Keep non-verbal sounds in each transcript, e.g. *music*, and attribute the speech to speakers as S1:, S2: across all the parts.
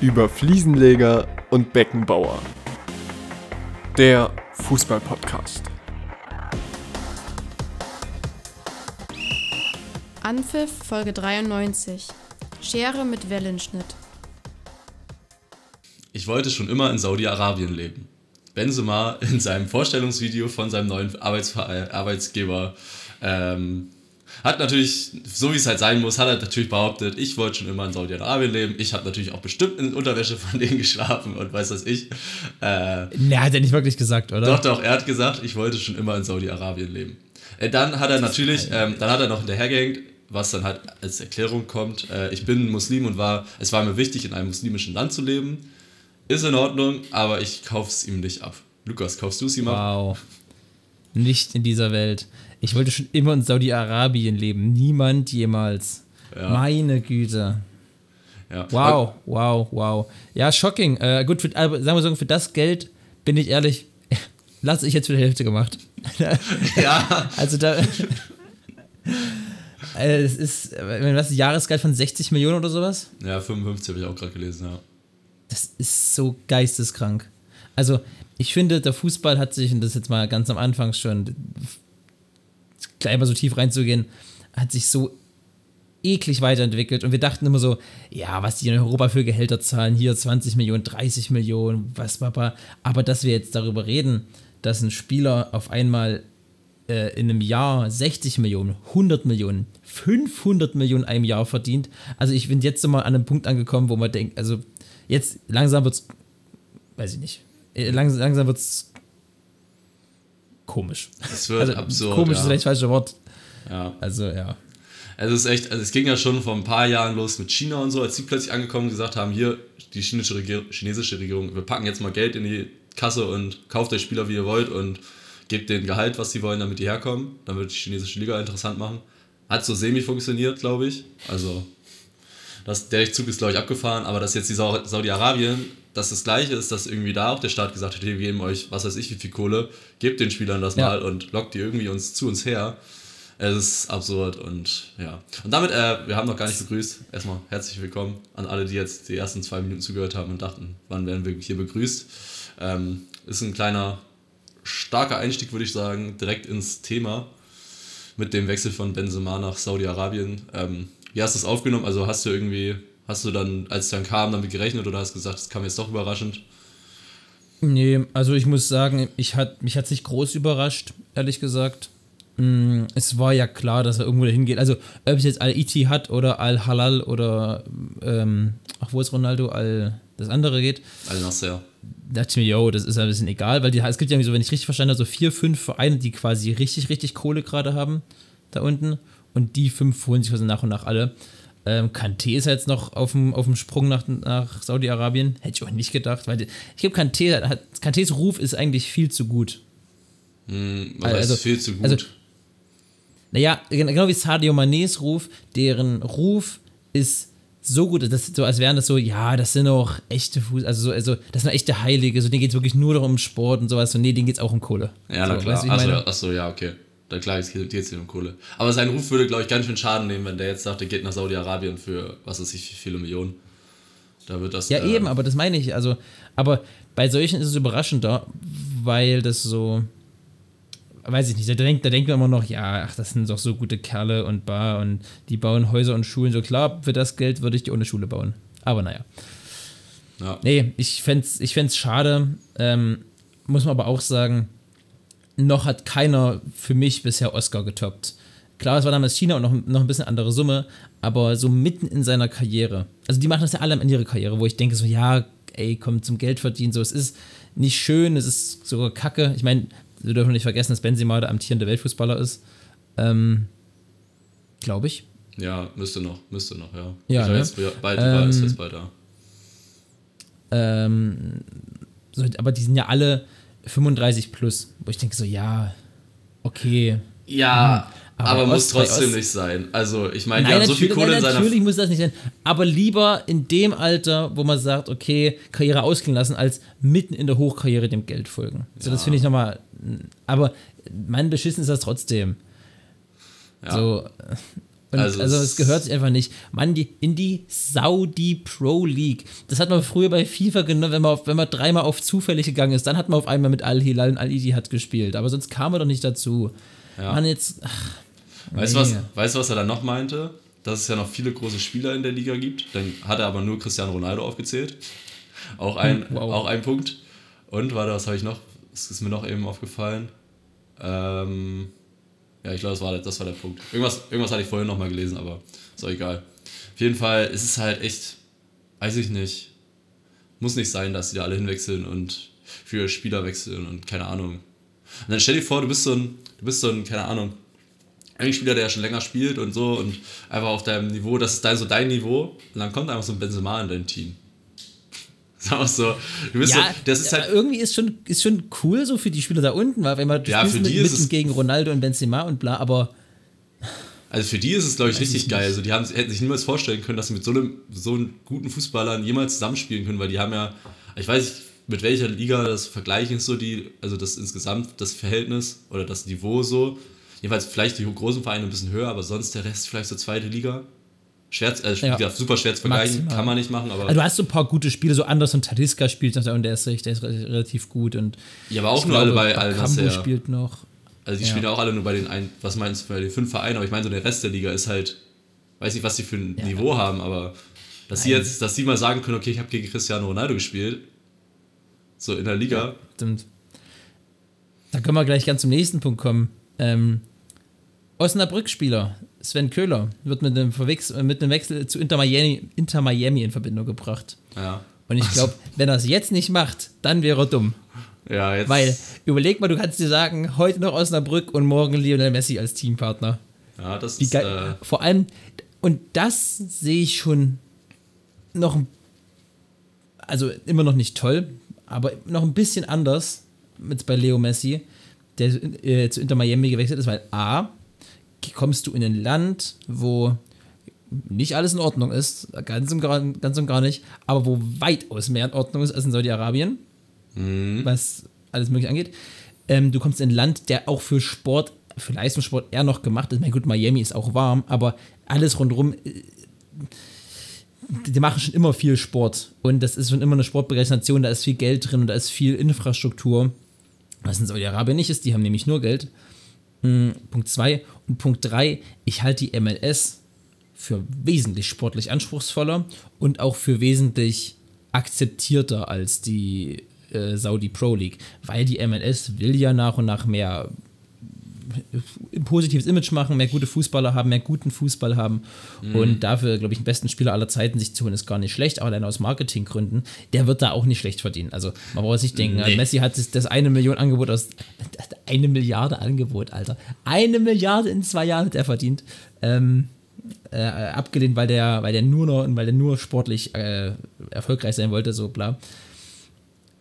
S1: über Fliesenleger und Beckenbauer. Der Fußball-Podcast.
S2: Anpfiff Folge 93. Schere mit Wellenschnitt.
S3: Ich wollte schon immer in Saudi-Arabien leben. Benzema in seinem Vorstellungsvideo von seinem neuen Arbeitsver Arbeitsgeber ähm, hat natürlich, so wie es halt sein muss, hat er natürlich behauptet, ich wollte schon immer in Saudi-Arabien leben. Ich habe natürlich auch bestimmt in Unterwäsche von denen *laughs* geschlafen und weiß was ich.
S4: Äh, ne, hat er nicht wirklich gesagt, oder?
S3: Doch, doch, er hat gesagt, ich wollte schon immer in Saudi-Arabien leben. Äh, dann hat er natürlich, ähm, dann hat er noch hinterhergehängt, was dann halt als Erklärung kommt. Äh, ich bin Muslim und war, es war mir wichtig, in einem muslimischen Land zu leben. Ist in Ordnung, aber ich kauf's ihm nicht ab. Lukas, kaufst du es ihm
S4: ab? Wow. Nicht in dieser Welt. Ich wollte schon immer in Saudi-Arabien leben. Niemand jemals. Ja. Meine Güte. Ja. Wow, wow, wow. Ja, shocking. Äh, gut, für, aber sagen wir so, für das Geld bin ich ehrlich, *laughs* lasse ich jetzt für die Hälfte gemacht. *laughs* ja. Also da. *laughs* äh, es ist, wenn das Jahresgeld von 60 Millionen oder sowas?
S3: Ja, 55 habe ich auch gerade gelesen, ja.
S4: Das ist so geisteskrank. Also, ich finde, der Fußball hat sich, und das jetzt mal ganz am Anfang schon, gleich mal so tief reinzugehen, hat sich so eklig weiterentwickelt und wir dachten immer so, ja, was die in Europa für Gehälter zahlen, hier 20 Millionen, 30 Millionen, was, Papa. Aber dass wir jetzt darüber reden, dass ein Spieler auf einmal äh, in einem Jahr 60 Millionen, 100 Millionen, 500 Millionen einem Jahr verdient. Also ich bin jetzt mal an einem Punkt angekommen, wo man denkt, also jetzt langsam wird's, weiß ich nicht, äh, langsam, langsam wird's komisch.
S3: Es wird also, absurd.
S4: Komisch ja. ist vielleicht das falsche Wort.
S3: Ja.
S4: Also, ja.
S3: Es ist echt, also es ging ja schon vor ein paar Jahren los mit China und so, als sie plötzlich angekommen und gesagt haben, hier, die chinesische Regierung, chinesische Regierung, wir packen jetzt mal Geld in die Kasse und kauft euch Spieler, wie ihr wollt und gebt den Gehalt, was sie wollen, damit die herkommen. Dann wird die chinesische Liga interessant machen. Hat so semi funktioniert, glaube ich. Also, das, der Zug ist, glaube ich, abgefahren, aber dass jetzt die Saudi-Arabien dass das Gleiche ist, dass irgendwie da auch der Staat gesagt hat, wir geben euch, was weiß ich, wie viel Kohle, gebt den Spielern das ja. mal und lockt die irgendwie uns zu uns her. Es ist absurd und ja. Und damit, äh, wir haben noch gar nicht begrüßt. Erstmal herzlich willkommen an alle, die jetzt die ersten zwei Minuten zugehört haben und dachten, wann werden wir hier begrüßt. Ähm, ist ein kleiner, starker Einstieg, würde ich sagen, direkt ins Thema mit dem Wechsel von Benzema nach Saudi-Arabien. Ähm, wie hast du es aufgenommen? Also hast du irgendwie Hast du dann, als es dann kam, damit gerechnet oder hast gesagt, es kam jetzt doch überraschend?
S4: Nee, also ich muss sagen, ich hat, mich hat es nicht groß überrascht, ehrlich gesagt. Mm, es war ja klar, dass er irgendwo dahin geht. Also, ob es jetzt Al-Iti hat oder Al-Halal oder, ähm, ach, wo ist Ronaldo? Al, das andere geht.
S3: Al-Nasser.
S4: Da dachte ich mir, yo, das ist ein bisschen egal, weil die, es gibt ja so, wenn ich richtig verstanden habe, so vier, fünf Vereine, die quasi richtig, richtig Kohle gerade haben, da unten. Und die fünf holen sich also nach und nach alle. Ähm, Kanté ist jetzt noch auf dem, auf dem Sprung nach, nach Saudi-Arabien. Hätte ich auch nicht gedacht, weil ich glaube, Kanté hat, Kantés Ruf ist eigentlich viel zu gut.
S3: Hm, was also, heißt viel zu gut?
S4: Also, naja, genau wie Sadio Manés Ruf, deren Ruf ist so gut, dass, so als wären das so, ja, das sind auch echte Fuß, also so, also das sind echte Heilige, so denen geht es wirklich nur darum Sport und sowas, und nee, denen geht es auch um Kohle.
S3: Ja,
S4: so,
S3: na klar. Weißt, achso, achso, ja, okay. Da klar, es geht jetzt um Kohle. Aber sein Ruf würde, glaube ich, ganz schön Schaden nehmen, wenn der jetzt sagt, er geht nach Saudi-Arabien für, was weiß ich, viele Millionen. Da wird das.
S4: Ja, äh, eben, aber das meine ich. Also, aber bei solchen ist es überraschender, weil das so. Weiß ich nicht, da denkt, da denkt man immer noch, ja, ach, das sind doch so gute Kerle und Bar und die bauen Häuser und Schulen. So klar, für das Geld würde ich die ohne Schule bauen. Aber naja. Ja. Nee, ich fände es ich schade. Ähm, muss man aber auch sagen, noch hat keiner für mich bisher Oscar getoppt. Klar, es war damals China und noch, noch ein bisschen andere Summe, aber so mitten in seiner Karriere. Also die machen das ja alle in ihrer Karriere, wo ich denke so, ja, ey, komm zum Geld verdienen, so, es ist nicht schön, es ist sogar kacke. Ich meine, wir dürfen nicht vergessen, dass Benzema der amtierende Weltfußballer ist. Ähm, Glaube ich.
S3: Ja, müsste noch, müsste noch, ja.
S4: Ja, ne?
S3: jetzt bald, ähm, ist jetzt bald da.
S4: Ähm, so, aber die sind ja alle 35 plus, wo ich denke so, ja, okay.
S3: Ja, hm. aber, aber muss trotzdem nicht sein. Also, ich meine, die haben so viel Kohle in seiner...
S4: Natürlich muss das nicht sein, aber lieber in dem Alter, wo man sagt, okay, Karriere ausklingen lassen, als mitten in der Hochkarriere dem Geld folgen. So, ja. das finde ich nochmal... Aber mein Beschissen ist das trotzdem. Ja. So, Und
S3: Also
S4: also,
S3: es-
S4: es gehört sich einfach nicht. Mann, die, in die Saudi Pro League. Das hat man früher bei FIFA genommen, wenn man, auf, wenn man dreimal auf zufällig gegangen ist, dann hat man auf einmal mit Al-Hilal und Al-Idi hat gespielt. Aber sonst kam man doch nicht dazu.
S3: Ja.
S4: Mann, jetzt. Ach,
S3: Weißt du, was, weißt, was er dann noch meinte? Dass es ja noch viele große Spieler in der Liga gibt. Dann hat er aber nur Cristiano Ronaldo aufgezählt. Auch ein, *laughs*
S4: wow.
S3: auch ein Punkt. Und, warte, was habe ich noch? Das ist mir noch eben aufgefallen. Ähm, ja, ich glaube, das war, das war der Punkt. Irgendwas, irgendwas hatte ich vorhin nochmal gelesen, aber ist auch egal. Auf jeden Fall ist es halt echt, weiß ich nicht, muss nicht sein, dass die da alle hinwechseln und für Spieler wechseln und keine Ahnung. Und dann stell dir vor, du bist so ein, du bist so ein, keine Ahnung, ein Spieler, der ja schon länger spielt und so und einfach auf deinem Niveau, das ist dein, so dein Niveau und dann kommt einfach so ein Benzema in dein Team. Das *laughs* ist einfach so,
S4: ja,
S3: so, das ist halt,
S4: irgendwie ist schon, ist schon cool so für die Spieler da unten, weil wenn man
S3: Ja, für
S4: mit,
S3: die
S4: mit
S3: es-
S4: gegen Ronaldo und Benzema und bla, aber
S3: also für die ist es, glaube ich, richtig
S4: ich
S3: geil. Also die haben, hätten sich niemals vorstellen können, dass sie mit so einem, so einem guten Fußballern jemals zusammenspielen können, weil die haben ja, ich weiß nicht, mit welcher Liga das vergleichen ist so die, also das insgesamt das Verhältnis oder das Niveau so. Jedenfalls vielleicht die großen Vereine ein bisschen höher, aber sonst der Rest vielleicht so zweite Liga. Schwer, äh,
S4: Ja.
S3: super schwer zu vergleichen,
S4: Maximal.
S3: kann man nicht machen, aber.
S4: also du hast so ein paar gute Spiele, so Anderson Taliska spielt noch und der ist, recht- der ist re- relativ gut und
S3: ja, aber auch nur alle
S4: glaube,
S3: bei Al
S4: Bakambu
S3: Nassr.
S4: spielt noch.
S3: Also die
S4: Ja.
S3: spielen ja auch alle nur bei den ein, was meinst du, bei den fünf Vereinen, aber ich meine, so der Rest der Liga ist halt, weiß nicht, was die für ein
S4: Ja.
S3: Niveau haben, aber dass sie
S4: Nein.
S3: jetzt, dass sie mal sagen können, okay, ich habe gegen Cristiano Ronaldo gespielt, so in der Liga,
S4: Stimmt. Da können wir gleich ganz zum nächsten Punkt kommen. Ähm, Osnabrück-Spieler Sven Köhler wird mit einem, Verwechs mit einem Wechsel zu Inter Miami, Inter Miami in Verbindung gebracht.
S3: ja.
S4: Und ich glaube, *laughs* wenn er es jetzt nicht macht, dann wäre er dumm.
S3: Ja, jetzt.
S4: Weil, überleg mal, du kannst dir sagen, heute noch Osnabrück und morgen Lionel Messi als Teampartner.
S3: ja, das
S4: Wie
S3: ist.
S4: geil.
S3: Äh,
S4: Vor allem, und das sehe ich schon noch, also immer noch nicht toll, aber noch ein bisschen anders mit bei Leo Messi, der äh, zu Inter Miami gewechselt ist, weil A, kommst du in ein Land, wo nicht alles in Ordnung ist, ganz und gar, ganz und gar nicht, aber wo weitaus mehr in Ordnung ist als in Saudi-Arabien, was alles mögliche angeht. Ähm, du kommst in ein Land, der auch für Sport, für Leistungssport eher noch gemacht ist. Mein gut, Miami ist auch warm, aber alles rundherum, äh, die machen schon immer viel Sport und das ist schon immer eine sportbegeisterte Nation, da ist viel Geld drin und da ist viel Infrastruktur, was in Saudi-Arabien nicht ist, die haben nämlich nur Geld. Hm, Punkt 2 und Punkt 3, ich halte die MLS für wesentlich sportlich anspruchsvoller und auch für wesentlich akzeptierter als die äh, Saudi Pro League, weil die MLS will ja nach und nach mehr ein positives Image machen, mehr gute Fußballer haben, mehr guten Fußball haben und dafür, glaube ich, den besten Spieler aller Zeiten sich zu holen, ist gar nicht schlecht, aber dann aus Marketinggründen, der wird da auch nicht schlecht verdienen. Also man braucht sich denken,
S3: Nee.
S4: Messi hat das, das eine Million Angebot aus, eine Milliarde Angebot, Alter. Eine Milliarde in zwei Jahren hat er verdient. Ähm, äh, abgelehnt, weil der, weil der nur noch, weil der nur sportlich äh, erfolgreich sein wollte, so bla.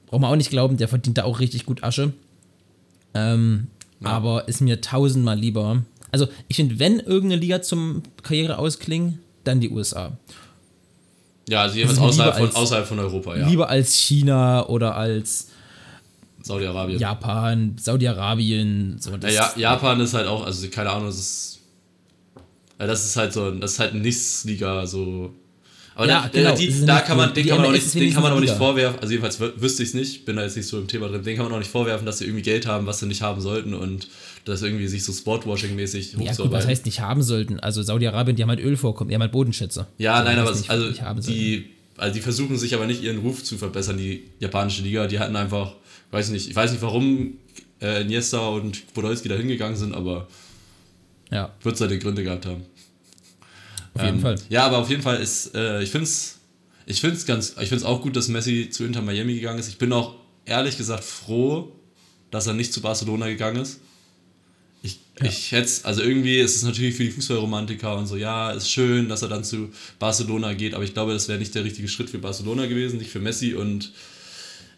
S4: Braucht man auch nicht glauben, der verdient da auch richtig gut Asche. Ähm, Aber ist mir tausendmal lieber. Also, ich finde, wenn irgendeine Liga zum Karriere ausklingen, dann die USA.
S3: ja, also jeweils
S4: mir
S3: außerhalb von,
S4: als-
S3: außerhalb von Europa, ja.
S4: Lieber als China oder als
S3: Saudi-Arabien.
S4: Japan, Saudi-Arabien. So,
S3: Ja, ja, Japan ist halt auch, also keine Ahnung, das ist. Ja, das ist halt so ein, das ist halt ein Nichtsliga, so. Aber
S4: Ja,
S3: da,
S4: genau,
S3: die,
S4: es
S3: da kann man, den
S4: Die
S3: kann man nicht, den kann man auch nicht vorwerfen, also jedenfalls wü- wüsste ich es nicht, bin da jetzt nicht so im Thema drin, den kann man auch nicht vorwerfen, dass sie irgendwie Geld haben, was sie nicht haben sollten und das irgendwie sich so Sportwashing-mäßig
S4: ja, gut, was
S3: hochzuarbeiten.
S4: heißt nicht haben sollten? Also Saudi-Arabien, die haben halt Ölvorkommen, die haben halt Bodenschätze.
S3: Ja,
S4: So,
S3: nein, aber
S4: nicht-
S3: also die, also die versuchen sich aber nicht ihren Ruf zu verbessern, die japanische Liga. Die hatten einfach, weiß nicht, ich weiß nicht, warum äh, Iniesta und Podolski da hingegangen sind, aber
S4: Ja,
S3: wird seine Gründe gehabt haben.
S4: Auf jeden
S3: Ähm,
S4: Fall.
S3: Ja, aber auf jeden Fall ist, äh, ich finde es ich find's ganz, ich finde es auch gut, dass Messi zu Inter Miami gegangen ist. Ich bin auch ehrlich gesagt froh, dass er nicht zu Barcelona gegangen ist. Ich, ich hätte also irgendwie ist es natürlich für die Fußballromantiker und so, ja, ist schön, dass er dann zu Barcelona geht, aber ich glaube, das wäre nicht der richtige Schritt für Barcelona gewesen, nicht für Messi und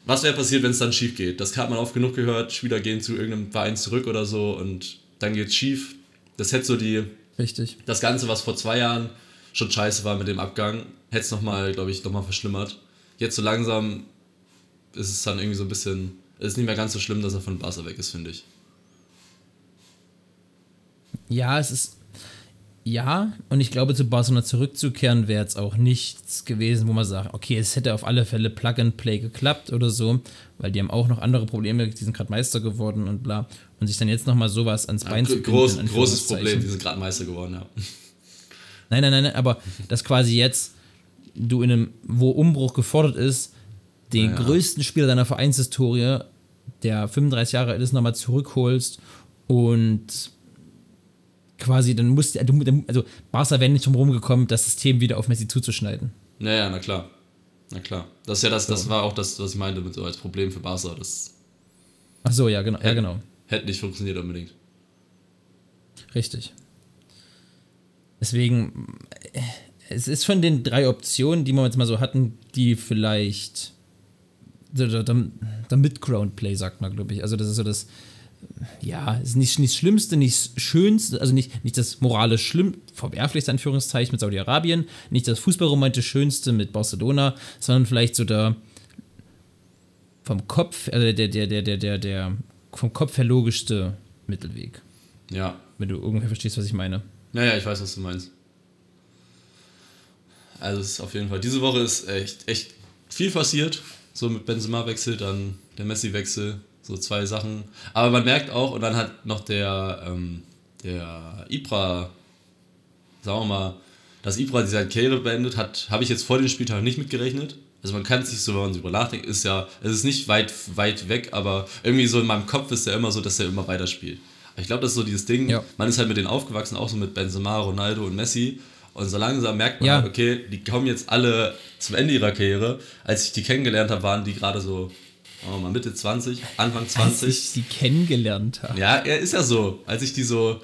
S3: was wäre passiert, wenn es dann schief geht? Das hat man oft genug gehört, Spieler gehen zu irgendeinem Verein zurück oder so und dann geht's schief. Das hätte so die,
S4: Richtig.
S3: das Ganze, was vor zwei Jahren schon scheiße war mit dem Abgang, hätte es nochmal, glaube ich, nochmal verschlimmert. Jetzt so langsam ist es dann irgendwie so ein bisschen, es ist nicht mehr ganz so schlimm, dass er von Barca weg ist, finde ich.
S4: Ja, es ist. Ja, und ich glaube, zu Barcelona zurückzukehren wäre jetzt auch nichts gewesen, wo man sagt, okay, es hätte auf alle Fälle Plug and Play geklappt oder so, weil die haben auch noch andere Probleme, die sind gerade Meister geworden und bla. Und sich dann jetzt nochmal sowas ans Bein
S3: Ja,
S4: zu
S3: groß,
S4: in
S3: großes. Problem, die sind gerade Meister geworden, ja.
S4: Nein, nein, nein, nein, aber dass quasi jetzt du in einem, wo Umbruch gefordert ist, den
S3: ja.
S4: größten Spieler deiner Vereinshistorie, der 35 Jahre alt ist, nochmal zurückholst und quasi dann musst du, also Barca wäre nicht drum rumgekommen, das System wieder auf Messi zuzuschneiden.
S3: Naja, na klar. Na klar. Das ist ja das, das war auch das, was ich meinte mit so als Problem für Barca. Das
S4: Ach so, ja, genau, ja, genau.
S3: hätte nicht funktioniert unbedingt.
S4: Richtig. Deswegen, äh, es ist von den drei Optionen, die wir jetzt mal so hatten, die vielleicht der, der, der der Mid-Ground-Play, sagt man, glaube ich. Also das ist so das, ja, ist nicht, nicht das Schlimmste, nicht das Schönste, also nicht, nicht das moralisch schlimm, verwerflichste Anführungszeichen mit Saudi-Arabien, nicht das fußballromantisch Schönste mit Barcelona, sondern vielleicht so der vom Kopf, also der, der, der, der, der, der vom Kopf her logischste Mittelweg.
S3: Ja.
S4: Wenn du ungefähr verstehst, was ich meine.
S3: Naja, ich weiß, was du meinst. Also es ist auf jeden Fall. Diese Woche ist echt, echt viel passiert. So mit Benzema-Wechsel, dann der Messi-Wechsel, so zwei Sachen. Aber man merkt auch, und dann hat noch der, ähm, der Ibra, sagen wir mal, dass Ibra diese Karriere beendet hat, habe ich jetzt vor dem Spieltag nicht mitgerechnet. Also man kann es sich so, wenn man darüber nachdenkt, ist ja, es ist nicht weit, weit weg, aber irgendwie so in meinem Kopf ist er immer so, dass er immer weiterspielt. Ich glaube, das ist so dieses Ding,
S4: Ja.
S3: man ist halt mit denen aufgewachsen, auch so mit Benzema, Ronaldo und Messi. Und so langsam merkt man,
S4: Ja.
S3: halt, okay, die kommen jetzt alle zum Ende ihrer Karriere. Als ich die kennengelernt habe, waren die gerade so, wir mal, Mitte 20, Anfang
S4: Als
S3: 20.
S4: ich sie kennengelernt habe.
S3: Ja, er ist ja so. Als ich die so,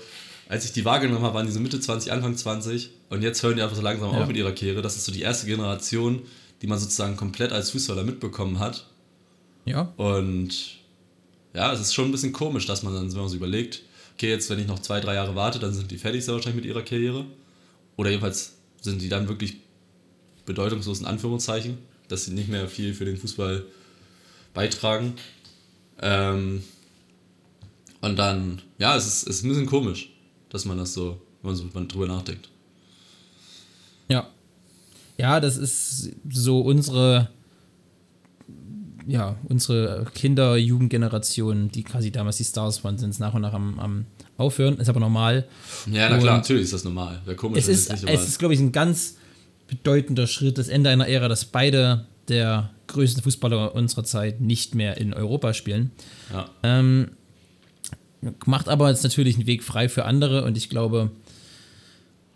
S3: als ich die wahrgenommen habe, waren die so Mitte 20, Anfang 20 und jetzt hören die einfach so langsam
S4: Ja.
S3: auf mit ihrer Karriere. Das ist so die erste Generation, die man sozusagen komplett als Fußballer mitbekommen hat.
S4: Ja.
S3: Und ja, es ist schon ein bisschen komisch, dass man dann, wenn man so überlegt, okay, jetzt wenn ich noch zwei, drei Jahre warte, dann sind die fertig sehr wahrscheinlich mit ihrer Karriere. Oder jedenfalls sind die dann wirklich bedeutungslos in Anführungszeichen, dass sie nicht mehr viel für den Fußball beitragen. Ähm, und dann, ja, es ist, es ist ein bisschen komisch, dass man das so, wenn man so drüber nachdenkt.
S4: Ja. Ja, das ist so unsere, ja, unsere Kinder-, Jugendgeneration, die quasi damals die Stars waren, sind jetzt nach und nach am, am Aufhören. Ist aber normal.
S3: Ja, na klar,
S4: Und
S3: natürlich ist das normal. Wäre komisch,
S4: Es ist,
S3: es
S4: es ist, glaube ich, ein ganz bedeutender Schritt, das Ende einer Ära, dass beide der größten Fußballer unserer Zeit nicht mehr in Europa spielen.
S3: Ja.
S4: Ähm, macht aber jetzt natürlich einen Weg frei für andere und ich glaube,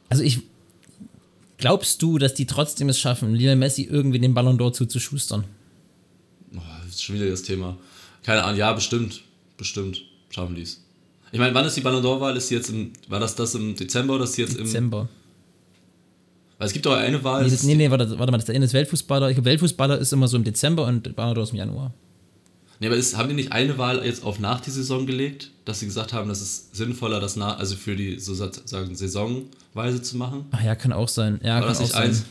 S4: also ich, glaubst du, dass die trotzdem es schaffen, Lionel Messi irgendwie den Ballon d'Or zuzuschustern?
S3: Boah, das ist schon wieder das Thema. Keine Ahnung, ja, bestimmt. Bestimmt schaffen die es. Ich meine, wann ist die Ballon d'Or-Wahl? Ist die jetzt im, war das das im Dezember oder ist die jetzt im.
S4: Dezember.
S3: Weil es gibt doch eine Wahl. Das,
S4: nee, nee, warte, warte mal, das ist Weltfußballer. Ich glaube, Weltfußballer ist immer so im Dezember und d'Or ist im Januar.
S3: nee, aber ist, haben die nicht eine Wahl jetzt auf nach die Saison gelegt, dass sie gesagt haben, das ist sinnvoller, das nach, also für die so sozusagen Saisonweise zu machen?
S4: Ach ja, kann auch sein. Ja,
S3: War
S4: kann
S3: das
S4: auch
S3: nicht
S4: sein.
S3: eins?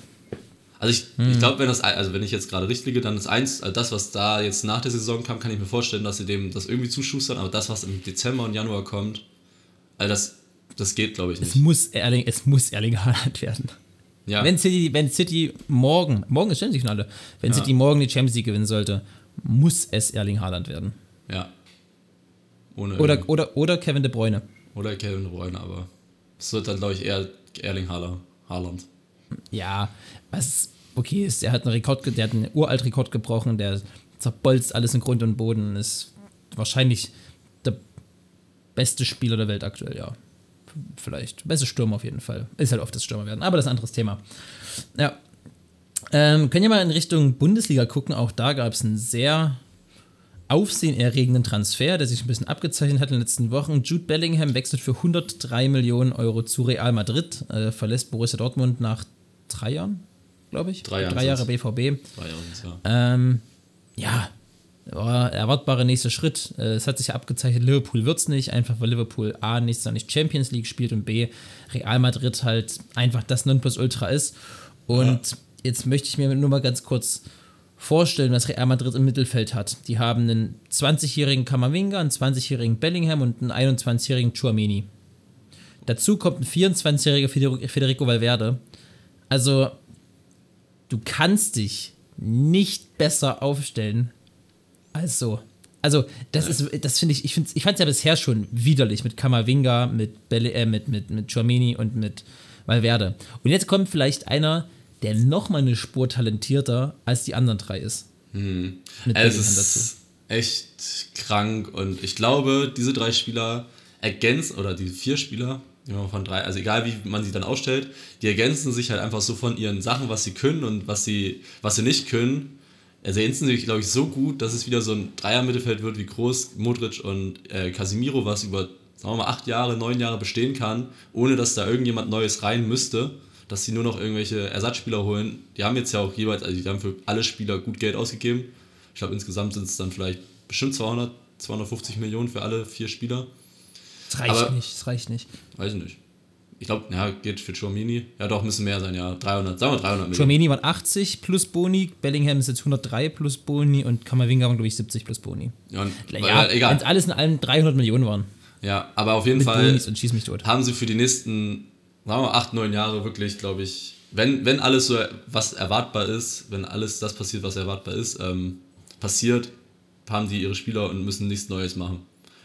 S3: Also ich,
S4: Hm.
S3: ich glaube, wenn das, also wenn ich jetzt gerade richtig liege, dann ist eins, also das, was da jetzt nach der Saison kam, kann ich mir vorstellen, dass sie dem das irgendwie zuschustern, aber das, was im Dezember und Januar kommt, also das, das geht, glaube ich,
S4: Es
S3: nicht.
S4: muss Erling, es muss Erling Haaland *laughs* werden.
S3: Ja.
S4: Wenn City, wenn City morgen, morgen ist Champions League Finale, wenn
S3: Ja.
S4: City morgen die Champions League gewinnen sollte, muss es Erling Haaland werden.
S3: Ja. Ohne
S4: Oder, oder, oder Kevin De Bruyne.
S3: oder Kevin De Bruyne, aber es wird dann, glaube ich, eher Erling Haaland.
S4: Ja, was okay ist, der hat einen Rekord, der hat einen uralt Rekord gebrochen, der zerbolzt alles in Grund und Boden, ist wahrscheinlich der beste Spieler der Welt aktuell, ja. Vielleicht. Beste Stürmer auf jeden Fall. Ist halt oft das Stürmer werden, aber das ist ein anderes Thema. Ja. Ähm, können wir mal in Richtung Bundesliga gucken. Auch da gab es einen sehr aufsehenerregenden Transfer, der sich ein bisschen abgezeichnet hat in den letzten Wochen. Jude Bellingham wechselt für 103 Millionen Euro zu Real Madrid, äh, verlässt Borussia Dortmund nach drei Jahren, glaube ich.
S3: Drei Jahren
S4: drei Jahre. BVB.
S3: Drei Jahre ja.
S4: Ähm, ja, war erwartbarer nächster Schritt. Äh, Es hat sich ja abgezeichnet, Liverpool wird es nicht, einfach weil Liverpool A nächstes Jahr nicht Champions League spielt und B Real Madrid halt einfach das Nonplusultra ist. Und jetzt möchte ich mir nur mal ganz kurz vorstellen, was Real Madrid im Mittelfeld hat. Die haben einen 20-jährigen Kamavinga, einen 20-jährigen Bellingham und einen 21-jährigen Chouameni. Dazu kommt ein 24-jähriger Federico- Federico Valverde. Also, du kannst dich nicht besser aufstellen als so. Also, das ist, das finde ich, ich, ich fand es ja bisher schon widerlich mit Kamavinga, mit, Belle, äh, mit, mit, mit Chouameni und mit Valverde. Und jetzt kommt vielleicht einer, der noch mal eine Spur talentierter als die anderen drei ist. Mit
S3: Es
S4: Bellingham
S3: ist echt krank und ich glaube, diese drei Spieler ergänzen, oder die vier Spieler, man von drei, also egal wie man sie dann ausstellt, die ergänzen sich halt einfach so von ihren Sachen, was sie können und was sie, was sie nicht können, ergänzen sich, glaube ich, so gut, dass es wieder so ein Dreier-Mittelfeld wird wie Groß, Modric und äh, Casemiro, was über, sagen wir mal, acht Jahre, neun Jahre bestehen kann, ohne dass da irgendjemand Neues rein müsste, dass sie nur noch irgendwelche Ersatzspieler holen. Die haben jetzt ja auch jeweils, also die haben für alle Spieler gut Geld ausgegeben. Ich glaube, insgesamt sind es dann vielleicht bestimmt 200, 250 Millionen für alle vier Spieler.
S4: Das reicht
S3: Aber-
S4: nicht, das reicht nicht.
S3: Weiß ich nicht. Ich glaube, ja, geht für Chouamini. Ja, doch, müssen mehr sein, ja. 300, sagen wir 300 Millionen.
S4: Chouameni waren 80 plus Boni, Bellingham ist jetzt 103 plus Boni und Kamavinga waren, glaube ich, 70 plus Boni.
S3: Ja, und,
S4: Ja, wenn
S3: egal.
S4: alles in allem 300 Millionen waren.
S3: Ja, aber auf jeden
S4: Mit
S3: Fall
S4: Bonis und schieß mich tot.
S3: haben sie für die nächsten, sagen wir mal, 8, 9 Jahre wirklich, glaube ich, wenn, wenn alles so, was erwartbar ist, wenn alles das passiert, was erwartbar ist, ähm, passiert, haben die ihre Spieler und müssen nichts Neues machen.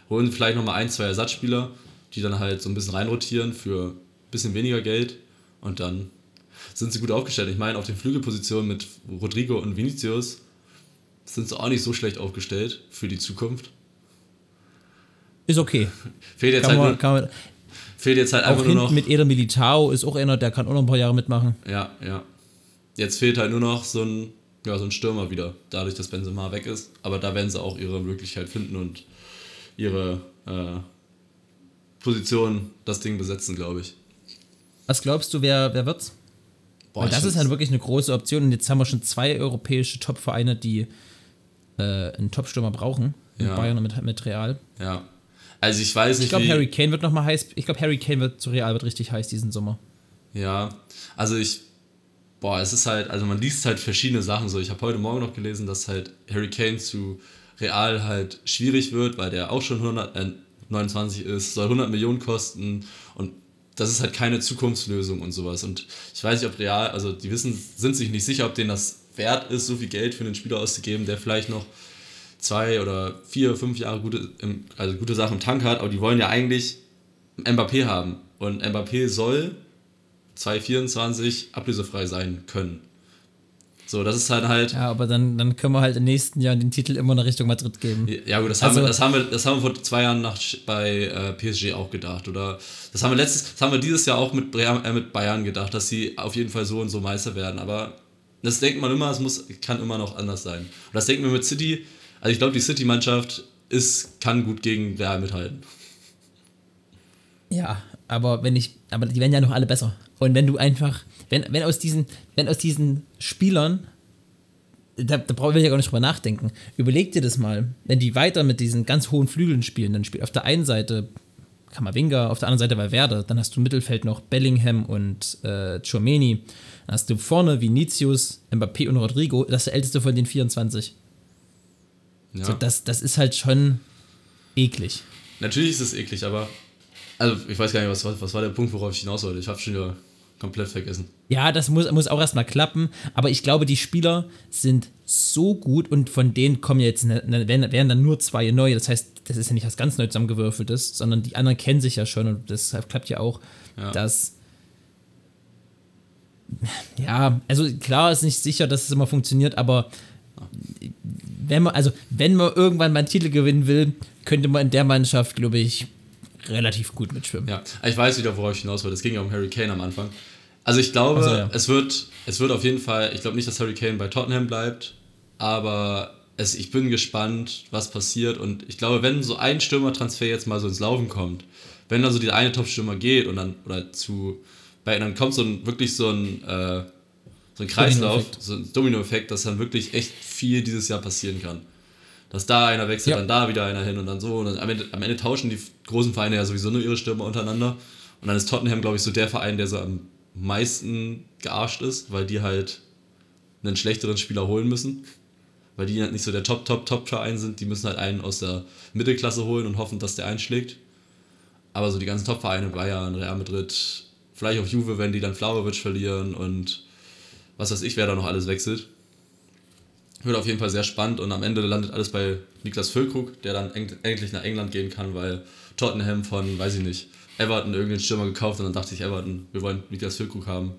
S3: Holen vielleicht nochmal ein, zwei Ersatzspieler, die dann halt so ein bisschen reinrotieren für bisschen weniger Geld und dann sind sie gut aufgestellt. Ich meine, auf den Flügelpositionen mit Rodrigo und Vinicius sind sie auch nicht so schlecht aufgestellt für die Zukunft.
S4: Ist okay.
S3: Fehlt jetzt,
S4: Kann
S3: halt,
S4: man,
S3: nur, fehlt jetzt halt
S4: auch
S3: einfach nur noch.
S4: mit Eder Militao ist auch einer, der kann auch noch ein paar Jahre mitmachen.
S3: Ja, ja. Jetzt fehlt halt nur noch so ein, ja, so ein Stürmer wieder, dadurch, dass Benzema weg ist. Aber da werden sie auch ihre Möglichkeit finden und ihre äh, Position, das Ding besetzen, glaube ich.
S4: Was glaubst du, wer, wer wird's?
S3: Boah,
S4: Weil das ist halt wirklich eine große Option. Und jetzt haben wir schon zwei europäische Top-Vereine, die äh, einen Top-Stürmer brauchen. Mit
S3: Ja.
S4: Bayern und mit, mit Real.
S3: Ja. Also ich weiß nicht,
S4: Ich glaube. Harry Kane wird nochmal heiß. Ich glaube, Harry Kane wird zu Real wird richtig heiß diesen Sommer.
S3: Ja, also ich, boah, es ist halt, also man liest halt verschiedene Sachen so. Ich habe heute Morgen noch gelesen, dass halt Harry Kane zu Real halt schwierig wird, weil der auch schon 129 ist, soll 100 Millionen kosten und das ist halt keine Zukunftslösung und sowas. Und ich weiß nicht, ob Real, also die wissen, sind sich nicht sicher, ob denen das wert ist, so viel Geld für einen Spieler auszugeben, der vielleicht noch zwei oder vier, fünf Jahre gute, also gute Sachen im Tank hat, aber die wollen ja eigentlich Mbappé haben. Und Mbappé soll 2024 ablösefrei sein können. So, das ist halt halt.
S4: Ja, aber dann, dann können wir halt im nächsten Jahr den Titel immer nach Richtung Madrid geben.
S3: Ja, gut, das, haben
S4: Also-
S3: wir, das, haben wir, das haben wir vor zwei Jahren nach, bei äh, PSG auch gedacht. Oder das haben wir letztes, das haben wir dieses Jahr auch mit, äh, mit Bayern gedacht, dass sie auf jeden Fall so und so Meister werden. Aber das denkt man immer, es muss, kann immer noch anders sein. Und das denken wir mit City. Also ich glaube, die City-Mannschaft ist, kann gut gegen Real mithalten.
S4: Ja, aber wenn ich, aber die werden ja noch alle besser. Und wenn du einfach, wenn, wenn aus diesen, wenn aus diesen Spielern, da, da brauche ich ja gar nicht drüber nachdenken. Überleg dir das mal, wenn die weiter mit diesen ganz hohen Flügeln spielen, dann spielt auf der einen Seite Kamavinga, auf der anderen Seite Valverde, dann hast du im Mittelfeld noch Bellingham und äh, Chouameni, dann hast du vorne Vinicius, Mbappé und Rodrigo, das ist der älteste von den 24.
S3: Ja.
S4: So, das, das ist halt schon eklig.
S3: Natürlich ist es eklig, aber. Also, ich weiß gar nicht, was, war- was war der Punkt, worauf ich hinaus wollte. Ich habe schon wieder komplett vergessen.
S4: Ja, das muss, muss auch erstmal klappen, aber ich glaube, die Spieler sind so gut und von denen kommen jetzt, ne, ne, werden, dann nur zwei neue. Das heißt, das ist ja nicht was ganz neu zusammengewürfeltes, sondern die anderen kennen sich ja schon und deshalb klappt ja auch,
S3: Ja.
S4: dass. Ja, also klar ist nicht sicher, dass es immer funktioniert, aber wenn man, also wenn man irgendwann mal einen Titel gewinnen will, könnte man in der Mannschaft, glaube ich, relativ gut mitschwimmen.
S3: Ja, ich weiß wieder, worauf ich hinaus wollte. Es ging ja um Harry Kane am Anfang. Also ich glaube,
S4: so, ja.
S3: es, wird, es wird auf jeden Fall, ich glaube nicht, dass Harry Kane bei Tottenham bleibt, aber es, ich bin gespannt, was passiert und ich glaube, wenn so ein Stürmertransfer jetzt mal so ins Laufen kommt, wenn dann so dieser eine Top-Stürmer geht und dann, oder zu, bei, dann kommt so ein, wirklich so ein, äh, so ein Kreislauf, so ein Dominoeffekt, dass dann wirklich echt viel dieses Jahr passieren kann. Dass da einer wechselt,
S4: Ja.
S3: dann da wieder einer hin und dann so. Und dann am, Ende, am Ende tauschen die großen Vereine ja sowieso nur ihre Stürmer untereinander. Und dann ist Tottenham, glaube ich, so der Verein, der so am meisten gearscht ist, weil die halt einen schlechteren Spieler holen müssen. Weil die halt nicht so der Top, Top, Top-Verein sind. Die müssen halt einen aus der Mittelklasse holen und hoffen, dass der einschlägt. Aber so die ganzen Top-Vereine, Bayern, Real Madrid, vielleicht auch Juve, wenn die dann Flaurovic verlieren und was weiß ich, wer da noch alles wechselt. Wird auf jeden Fall sehr spannend und am Ende landet alles bei Niklas Füllkrug, der dann endlich nach England gehen kann, weil Tottenham von, weiß ich nicht, Everton irgendeinen Stürmer gekauft und dann dachte ich, Everton, wir wollen Niklas Füllkrug haben.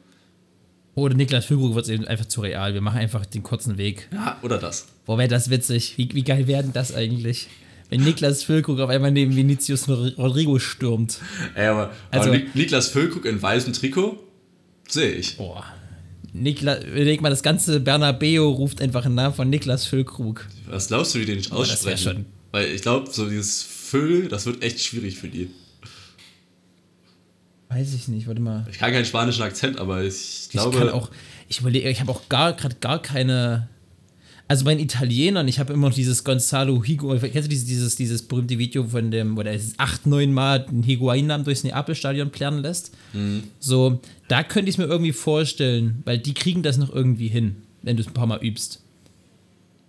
S4: Oder Niklas Füllkrug wird es eben einfach zu real. Wir machen einfach den kurzen Weg.
S3: Ja, oder das.
S4: Boah, wäre das witzig. Wie, wie geil wäre denn das eigentlich? Wenn Niklas Füllkrug auf einmal neben Vinicius Rodrigo stürmt.
S3: Ey, aber,
S4: Also-
S3: aber Nik- Niklas Füllkrug in weißem Trikot sehe ich.
S4: Boah. Niklas, überleg mal, das ganze Bernabeo ruft einfach einen Namen von Niklas Füllkrug.
S3: Was glaubst du, wie nicht
S4: das wär
S3: aussprechen? Weil ich glaube, so dieses Füll, das wird echt schwierig für die.
S4: Weiß ich nicht, warte mal.
S3: Ich kann keinen spanischen Akzent, aber ich
S4: Ich
S3: glaube.
S4: kann auch, ich überlege, ich habe auch gar gerade gar keine. Also bei den Italienern, ich habe immer noch dieses Gonzalo Higo, kennst du dieses, dieses, dieses berühmte Video von dem, wo der acht, neun Mal den Higuain-Namen durchs Neapel-Stadion plärren lässt? So, da könnte ich es mir irgendwie vorstellen, weil die kriegen das noch irgendwie hin, wenn du es ein paar Mal übst.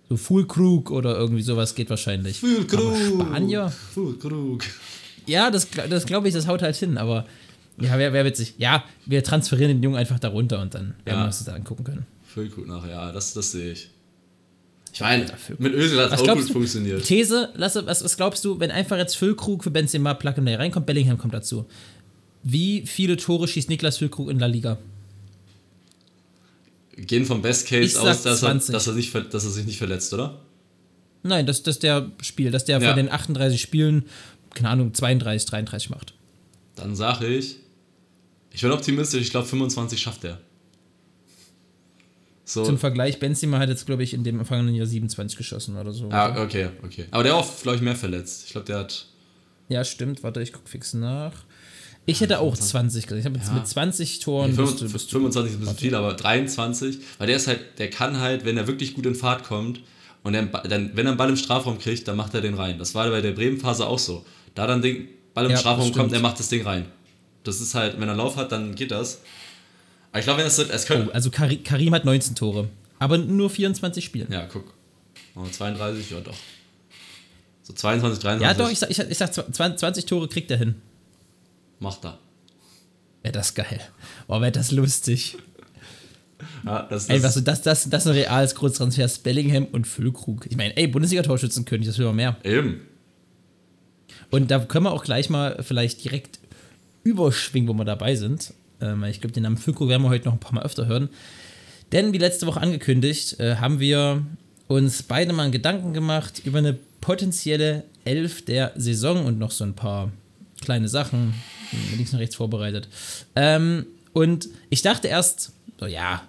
S4: So Full Krug oder irgendwie sowas geht wahrscheinlich. Aber Spanier?
S3: Füllkrug.
S4: Ja, das, das glaube ich, das haut halt hin, aber ja, wäre wär witzig. Ja, wir transferieren den Jungen einfach darunter und dann werden
S3: Ja.
S4: wir uns das da angucken können.
S3: Füllkrug nachher, ja, das, das sehe ich. Ich meine, mit Özil hat es auch
S4: glaubst
S3: gut funktioniert.
S4: These, lasse, was, was glaubst du, wenn einfach jetzt Füllkrug für Benzema Plug and Play reinkommt, Bellingham kommt dazu. Wie viele Tore schießt Niklas Füllkrug in La Liga?
S3: Gehen vom Best
S4: Ich
S3: Case
S4: sag
S3: aus, dass er,
S4: 20.
S3: dass, er ver- dass er sich nicht verletzt, oder?
S4: Nein, dass das der Spiel, dass der
S3: Ja.
S4: von den 38 Spielen, keine Ahnung, 32, 33 macht.
S3: Dann sage ich, ich bin optimistisch, ich glaube 25 schafft er. So,
S4: Zum Vergleich, Benzema hat jetzt, glaube ich, in dem vergangenen Jahr 27 geschossen oder so.
S3: ah, okay, okay. Aber der war auch, glaube ich, mehr verletzt. Ich glaube, der hat
S4: Ja, stimmt. Warte, ich guck fix nach. Ich hätte auch 20 gesagt. Ich habe jetzt
S3: Ja.
S4: mit 20 Toren. Bist
S3: 25
S4: du, bist du,
S3: 25 ist ein bisschen viel, aber 23, weil der ist halt, der kann halt, wenn er wirklich gut in Fahrt kommt und er, dann, wenn er einen Ball im Strafraum kriegt, dann macht er den rein. Das war bei der Bremen-Phase auch so. Da dann den Ball im
S4: Ja,
S3: Strafraum kommt, er macht das Ding rein. Das ist halt, wenn er Lauf hat, dann geht das. Aber ich glaube, wenn es
S4: oh,
S3: könnte.
S4: also Kari- Karim hat 19 Tore. Aber nur 24 Spiele.
S3: Ja, guck. Oh, 32, ja doch. So 22, 23
S4: Ja, doch, ich sag, ich, ich sag 20 20 Tore kriegt er hin.
S3: macht er.
S4: Wäre das geil. Boah, wäre das lustig.
S3: Ja, das ist,
S4: Ey, was so, das, das, das ist ein reales Großtransfer. Bellingham und Füllkrug. Ich meine, ey, Bundesliga-Torschützenkönig, das will man mehr.
S3: Eben.
S4: Und da können wir auch gleich mal vielleicht direkt überschwingen, wo wir dabei sind. Ähm, ich glaube, den Namen Füllkrug werden wir heute noch ein paar Mal öfter hören. Denn wie letzte Woche angekündigt, äh, haben wir uns beide mal Gedanken gemacht über eine potenzielle Elf der Saison und noch so ein paar kleine Sachen, links und rechts vorbereitet. Ähm, und ich dachte erst, so ja,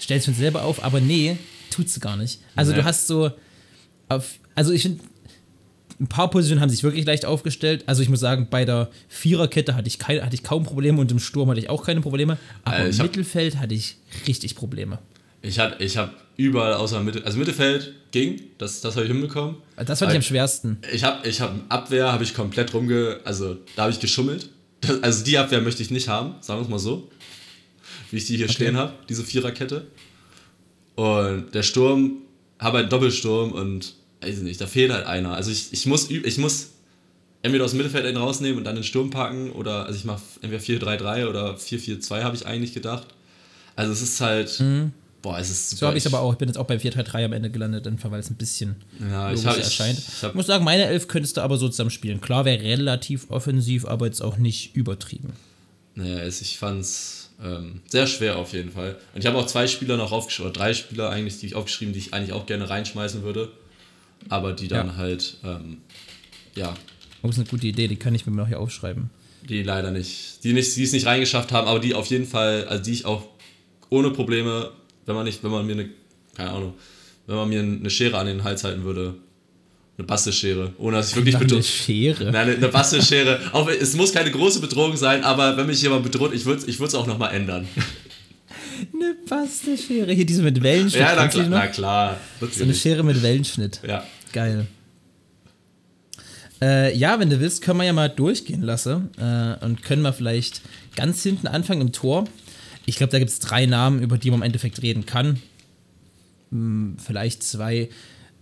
S4: stellst du uns selber auf, aber nee, tut's gar nicht. Also
S3: Nee.
S4: du hast so, auf, also ich finde, ein paar Positionen haben sich wirklich leicht aufgestellt. Also ich muss sagen, bei der Viererkette hatte ich, keine, hatte ich kaum Probleme und im Sturm hatte ich auch keine Probleme. Aber
S3: Äh,
S4: im
S3: hab-
S4: Mittelfeld hatte ich richtig Probleme.
S3: Ich habe ich hab überall außer Mitte, also Mittelfeld ging, das, das habe ich hinbekommen.
S4: Das fand ich am schwersten.
S3: Ich habe ich hab Abwehr, habe ich komplett rumge, also da habe ich geschummelt. Das, also die Abwehr möchte ich nicht haben, sagen wir es mal so. Wie ich die hier stehen habe, diese Viererkette. Und der Sturm, habe einen Doppelsturm und weiß ich nicht, da fehlt halt einer. Also ich, ich muss ich muss entweder aus dem Mittelfeld einen rausnehmen und dann den Sturm packen oder also ich mache entweder 4-3-3 oder 4-4-2 habe ich eigentlich gedacht. Also es ist halt boah, es ist super.
S4: Mhm. So habe ich es aber auch. Ich bin jetzt auch bei 4-3-3 am Ende gelandet, einfach weil es ein bisschen
S3: Ja, ich habe ich,
S4: erscheint.
S3: ich
S4: Ich
S3: hab,
S4: muss sagen, meine Elf könntest du aber so zusammen spielen. Klar, wäre relativ offensiv, aber jetzt auch nicht übertrieben.
S3: Naja, ich fand's ähm, sehr schwer auf jeden Fall. Und ich habe auch zwei Spieler noch aufgeschrieben, oder drei Spieler eigentlich, die ich aufgeschrieben, die ich eigentlich auch gerne reinschmeißen würde. Aber die dann
S4: Ja.
S3: halt, ähm, ja,
S4: Das ist eine gute Idee, die kann ich mir noch hier aufschreiben.
S3: die leider nicht, die nicht, die es nicht reingeschafft haben, aber die auf jeden Fall, also die ich auch ohne Probleme, wenn man nicht, wenn man mir eine, keine Ahnung, wenn man mir eine Schere an den Hals halten würde, eine Bastelschere, ohne dass ich wirklich
S4: Einfach eine
S3: bedroht.
S4: Schere.
S3: Nein, eine, eine Bastelschere. Auch, es muss keine große Bedrohung sein, aber wenn mich jemand bedroht, ich würde ich es auch nochmal ändern.
S4: Eine Bastelschere. Hier diese mit Wellenschnitt.
S3: Ja, na klar, na klar.
S4: So eine. Schere mit Wellenschnitt.
S3: Ja.
S4: Geil. Äh, ja, wenn du willst, können wir ja mal durchgehen lassen äh, und können wir vielleicht ganz hinten anfangen im Tor. Ich glaube, da gibt es drei Namen, über die man im Endeffekt reden kann. Hm, vielleicht zwei.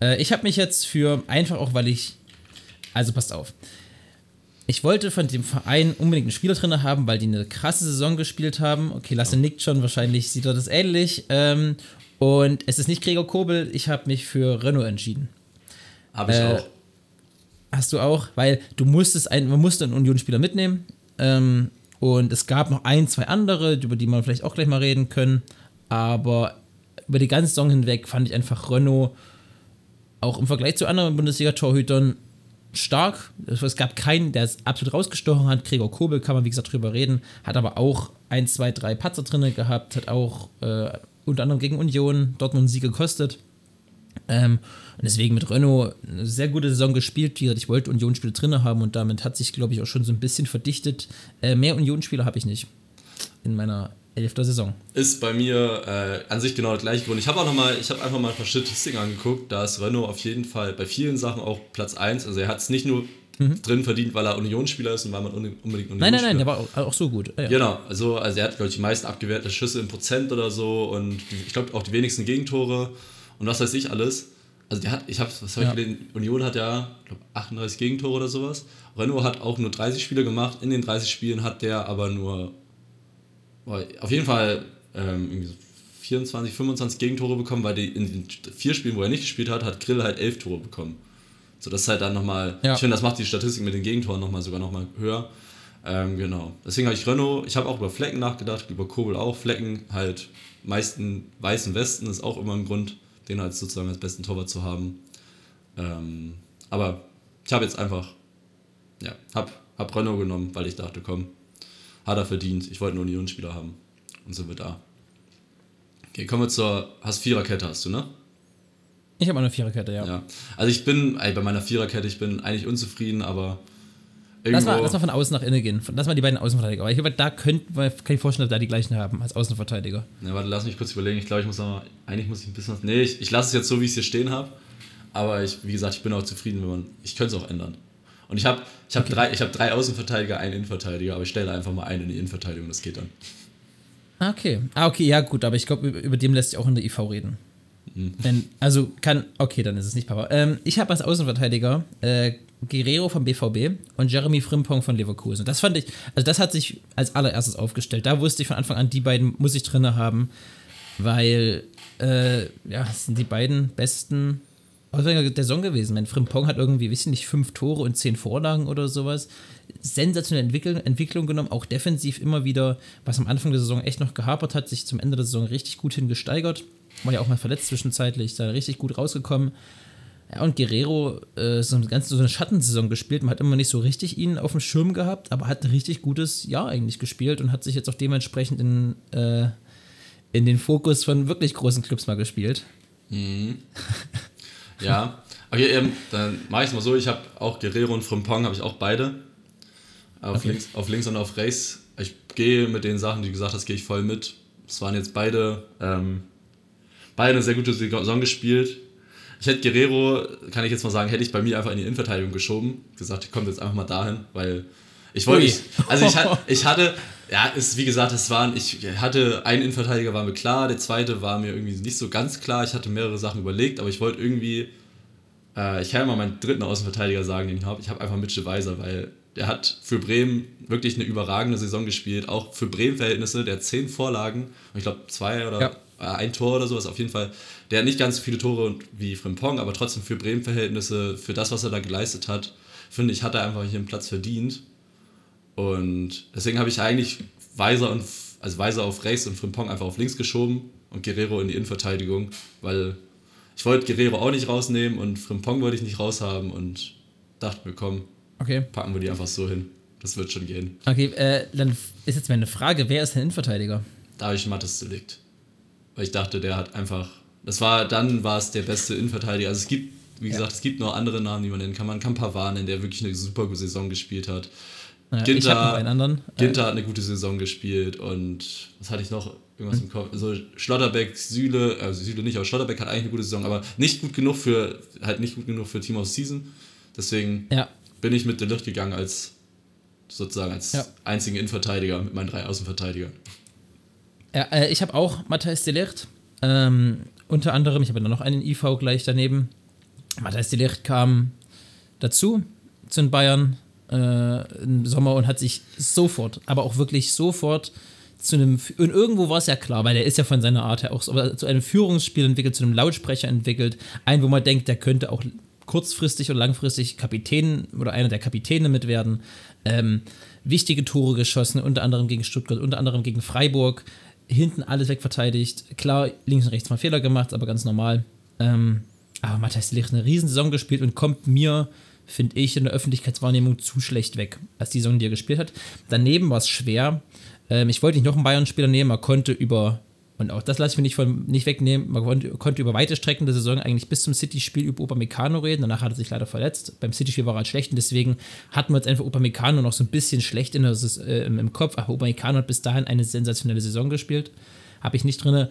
S4: Äh, ich habe mich jetzt für, einfach auch, weil ich, also passt auf. Ich wollte von dem Verein unbedingt einen Spieler drin haben, weil die eine krasse Saison gespielt haben. Okay, Lasse ja. nickt schon, wahrscheinlich sieht er das ähnlich. Ähm, und es ist nicht Gregor Kobel, ich habe mich für Renault entschieden.
S3: Habe ich äh, auch.
S4: Hast du auch, weil du musstest ein, man musste einen Unionsspieler mitnehmen. Ähm, und es gab noch ein, zwei andere, über die man vielleicht auch gleich mal reden können. Aber über die ganze Saison hinweg fand ich einfach Renault auch im Vergleich zu anderen Bundesliga-Torhütern stark. Es gab keinen, der es absolut rausgestochen hat. Gregor Kobel kann man, wie gesagt, drüber reden. Hat aber auch ein, zwei, drei Patzer drin gehabt. Hat auch äh, unter anderem gegen Union Dortmund einen Sieg gekostet. Ähm, und deswegen mit Renault eine sehr gute Saison gespielt. Ich wollte Unionsspiele drin haben und damit hat sich, glaube ich, auch schon so ein bisschen verdichtet. Äh, mehr Unionsspieler habe ich nicht in meiner elfter Saison.
S3: Ist bei mir äh, an sich genau der gleiche Grund. Ich habe auch noch mal, ich habe einfach mal ein paar Statistiken angeguckt. Da ist Renault auf jeden Fall bei vielen Sachen auch Platz 1. Also er hat es nicht nur mhm. drin verdient, weil er Unionsspieler ist und weil man unbedingt Unionsspieler
S4: Nein, nein, nein, der war auch, auch so gut.
S3: Ja, Genau, also, also er hat, glaube ich, die meisten abgewehrte Schüsse im Prozent oder so und ich glaube auch die wenigsten Gegentore und was weiß ich alles. Also der hat, ich habe, was habe ja. ich gelesen, Union hat ja, glaube 38 Gegentore oder sowas. Renault hat auch nur 30 Spiele gemacht. In den 30 Spielen hat der aber nur auf jeden Fall ähm, 24, 25 Gegentore bekommen, weil die in den vier Spielen, wo er nicht gespielt hat, hat Grill halt elf Tore bekommen. So, das ist halt dann nochmal, ja. ich finde, das macht die Statistik mit den Gegentoren nochmal sogar nochmal höher. Ähm, genau. Deswegen habe ich Renault, ich habe auch über Flecken nachgedacht, über Kobel auch. Flecken halt meisten weißen Westen ist auch immer ein Grund, den als sozusagen als besten Torwart zu haben. Ähm, aber ich habe jetzt einfach, ja, habe hab Renault genommen, weil ich dachte, komm, hat er verdient. Ich wollte einen Unionsspieler haben. Und sind wir da. Okay, kommen wir zur. Hast Viererkette, hast du, ne?
S4: Ich habe eine Viererkette, ja.
S3: ja. Also ich bin, ey, bei meiner Viererkette, ich bin eigentlich unzufrieden, aber.
S4: Lass mal, lass mal von außen nach innen gehen. Lass mal die beiden Außenverteidiger. Aber ich glaube, da könnte kann ich vorstellen, dass da die gleichen haben als Außenverteidiger.
S3: Ja, warte, lass mich kurz überlegen. Ich glaube, ich muss noch eigentlich muss ich ein bisschen was. Nee, ich, ich lasse es jetzt so, wie ich es hier stehen habe. Aber ich, wie gesagt, ich bin auch zufrieden, wenn man. Ich könnte es auch ändern. Und ich habe ich hab okay. drei, hab drei Außenverteidiger, einen Innenverteidiger, aber ich stelle einfach mal einen in die Innenverteidigung, das geht dann.
S4: Ah, okay. Ah, okay, ja, gut, aber ich glaube, über, dem lässt sich auch in der IV reden. Mhm. Wenn, also kann, okay, dann ist es nicht Papa. Ähm, ich habe als Außenverteidiger äh, Guerrero vom BVB und Jeremy Frimpong von Leverkusen. Das fand ich, also das hat sich als allererstes aufgestellt. Da wusste ich von Anfang an, die beiden muss ich drin haben, weil, äh, ja, das sind die beiden besten Ausgänger der Saison gewesen. Mein Frimpong hat irgendwie, wissen nicht, fünf Tore und zehn Vorlagen oder sowas. Sensationelle Entwicklung, Entwicklung genommen, auch defensiv immer wieder, was am Anfang der Saison echt noch gehapert hat, sich zum Ende der Saison richtig gut hingesteigert. War ja auch mal verletzt zwischenzeitlich, ist da richtig gut rausgekommen. Ja, und Guerrero äh, so eine ganz so eine Schattensaison gespielt. Man hat immer nicht so richtig ihn auf dem Schirm gehabt, aber hat ein richtig gutes Jahr eigentlich gespielt und hat sich jetzt auch dementsprechend in, äh, in den Fokus von wirklich großen Clubs mal gespielt.
S3: Mhm. *laughs* Ja, okay, ähm, dann mache ich es mal so. Ich habe auch Guerrero und Frimpong, habe ich auch beide. Auf, okay. links, auf links und auf rechts. Ich gehe mit den Sachen, die du gesagt hast, gehe ich voll mit. Es waren jetzt beide, ähm, beide eine sehr gute Saison gespielt. Ich hätte Guerrero, kann ich jetzt mal sagen, hätte ich bei mir einfach in die Innenverteidigung geschoben. Gesagt, ich komme jetzt einfach mal dahin, weil ich wollte, also ich, ich hatte, ja, ist wie gesagt, es waren, ich hatte, ein Innenverteidiger war mir klar, der zweite war mir irgendwie nicht so ganz klar. Ich hatte mehrere Sachen überlegt, aber ich wollte irgendwie, äh, ich kann ja mal meinen dritten Außenverteidiger sagen, den ich habe. Ich habe einfach Mitchell Weiser, weil der hat für Bremen wirklich eine überragende Saison gespielt, auch für Bremen-Verhältnisse. Der hat zehn Vorlagen, ich glaube zwei oder ja. äh, ein Tor oder sowas, auf jeden Fall. Der hat nicht ganz so viele Tore wie Frimpong, aber trotzdem für Bremen-Verhältnisse, für das, was er da geleistet hat, finde ich, hat er einfach hier einen Platz verdient. Und deswegen habe ich eigentlich Weiser, und, also Weiser auf rechts und Frimpong einfach auf links geschoben und Guerrero in die Innenverteidigung, weil ich wollte Guerrero auch nicht rausnehmen und Frimpong wollte ich nicht raushaben und dachte mir, komm, okay. packen wir die einfach so hin. Das wird schon gehen.
S4: Okay, äh, dann ist jetzt meine Frage, wer ist der Innenverteidiger?
S3: Da habe ich Mattes Delikt. Weil ich dachte, der hat einfach, das war, dann war es der beste Innenverteidiger. Also es gibt, wie ja. gesagt, es gibt noch andere Namen, die man nennen kann. Man kann Pavard nennen, der wirklich eine super Saison gespielt hat.
S4: Naja, Ginter.
S3: Ginter hat eine gute Saison gespielt und was hatte ich noch? Irgendwas hm. im Kopf. Also Schlotterbeck, Süle, also Süle nicht, aber Schlotterbeck hat eigentlich eine gute Saison, aber nicht gut genug für, halt nicht gut genug für Team of Season. Deswegen ja. bin ich mit Delicht gegangen als sozusagen als ja. einzigen Innenverteidiger mit meinen drei Außenverteidigern.
S4: Ja, äh, ich habe auch Matthias Delicht. Ähm, unter anderem, ich habe noch einen IV gleich daneben. Matthias Delicht kam dazu zu den Bayern äh, im Sommer und hat sich sofort, aber auch wirklich sofort zu einem, und irgendwo war es ja klar, weil der ist ja von seiner Art her auch so, zu einem Führungsspiel entwickelt, zu einem Lautsprecher entwickelt, ein, wo man denkt, der könnte auch kurzfristig oder langfristig Kapitän oder einer der Kapitäne mit werden. Ähm, wichtige Tore geschossen, unter anderem gegen Stuttgart, unter anderem gegen Freiburg. Hinten alles wegverteidigt. Klar, links und rechts mal Fehler gemacht, aber ganz normal. Ähm, aber Matthias Licht eine Riesensaison gespielt und kommt mir, finde ich, in der Öffentlichkeitswahrnehmung zu schlecht weg, als die Saison, die er gespielt hat. Daneben war es schwer. Ähm, ich wollte nicht noch einen Bayern-Spieler nehmen, er konnte über und auch das lasse ich mir nicht, von, nicht wegnehmen. Man konnte, konnte, über weite Strecken der Saison eigentlich bis zum City-Spiel über Upamecano reden. Danach hat er sich leider verletzt. Beim City-Spiel war er halt schlecht und deswegen hatten wir jetzt einfach Upamecano noch so ein bisschen schlecht in der, äh, im Kopf. Aber Upamecano hat bis dahin eine sensationelle Saison gespielt. Habe ich nicht drin.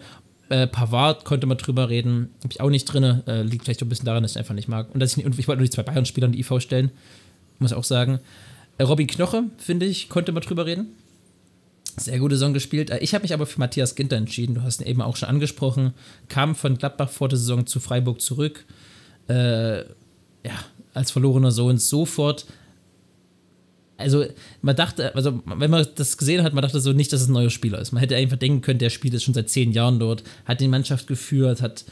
S4: Äh, Pavard konnte man drüber reden. Habe ich auch nicht drin. Äh, liegt vielleicht auch ein bisschen daran, dass ich einfach nicht mag. Und, dass ich, und ich wollte nur die zwei Bayern-Spieler in die IV stellen. Muss ich auch sagen. Äh, Robin Knoche, finde ich, konnte man drüber reden. Sehr gute Saison gespielt. Äh, ich habe mich aber für Matthias Ginter entschieden. Du hast ihn eben auch schon angesprochen. Kam von Gladbach vor der Saison zu Freiburg zurück. Äh, ja, als verlorener Sohn sofort. Also, man dachte, also, wenn man das gesehen hat, man dachte so nicht, dass es ein neuer Spieler ist. Man hätte einfach denken können, der spielt jetzt schon seit zehn Jahren dort, hat die Mannschaft geführt, hat,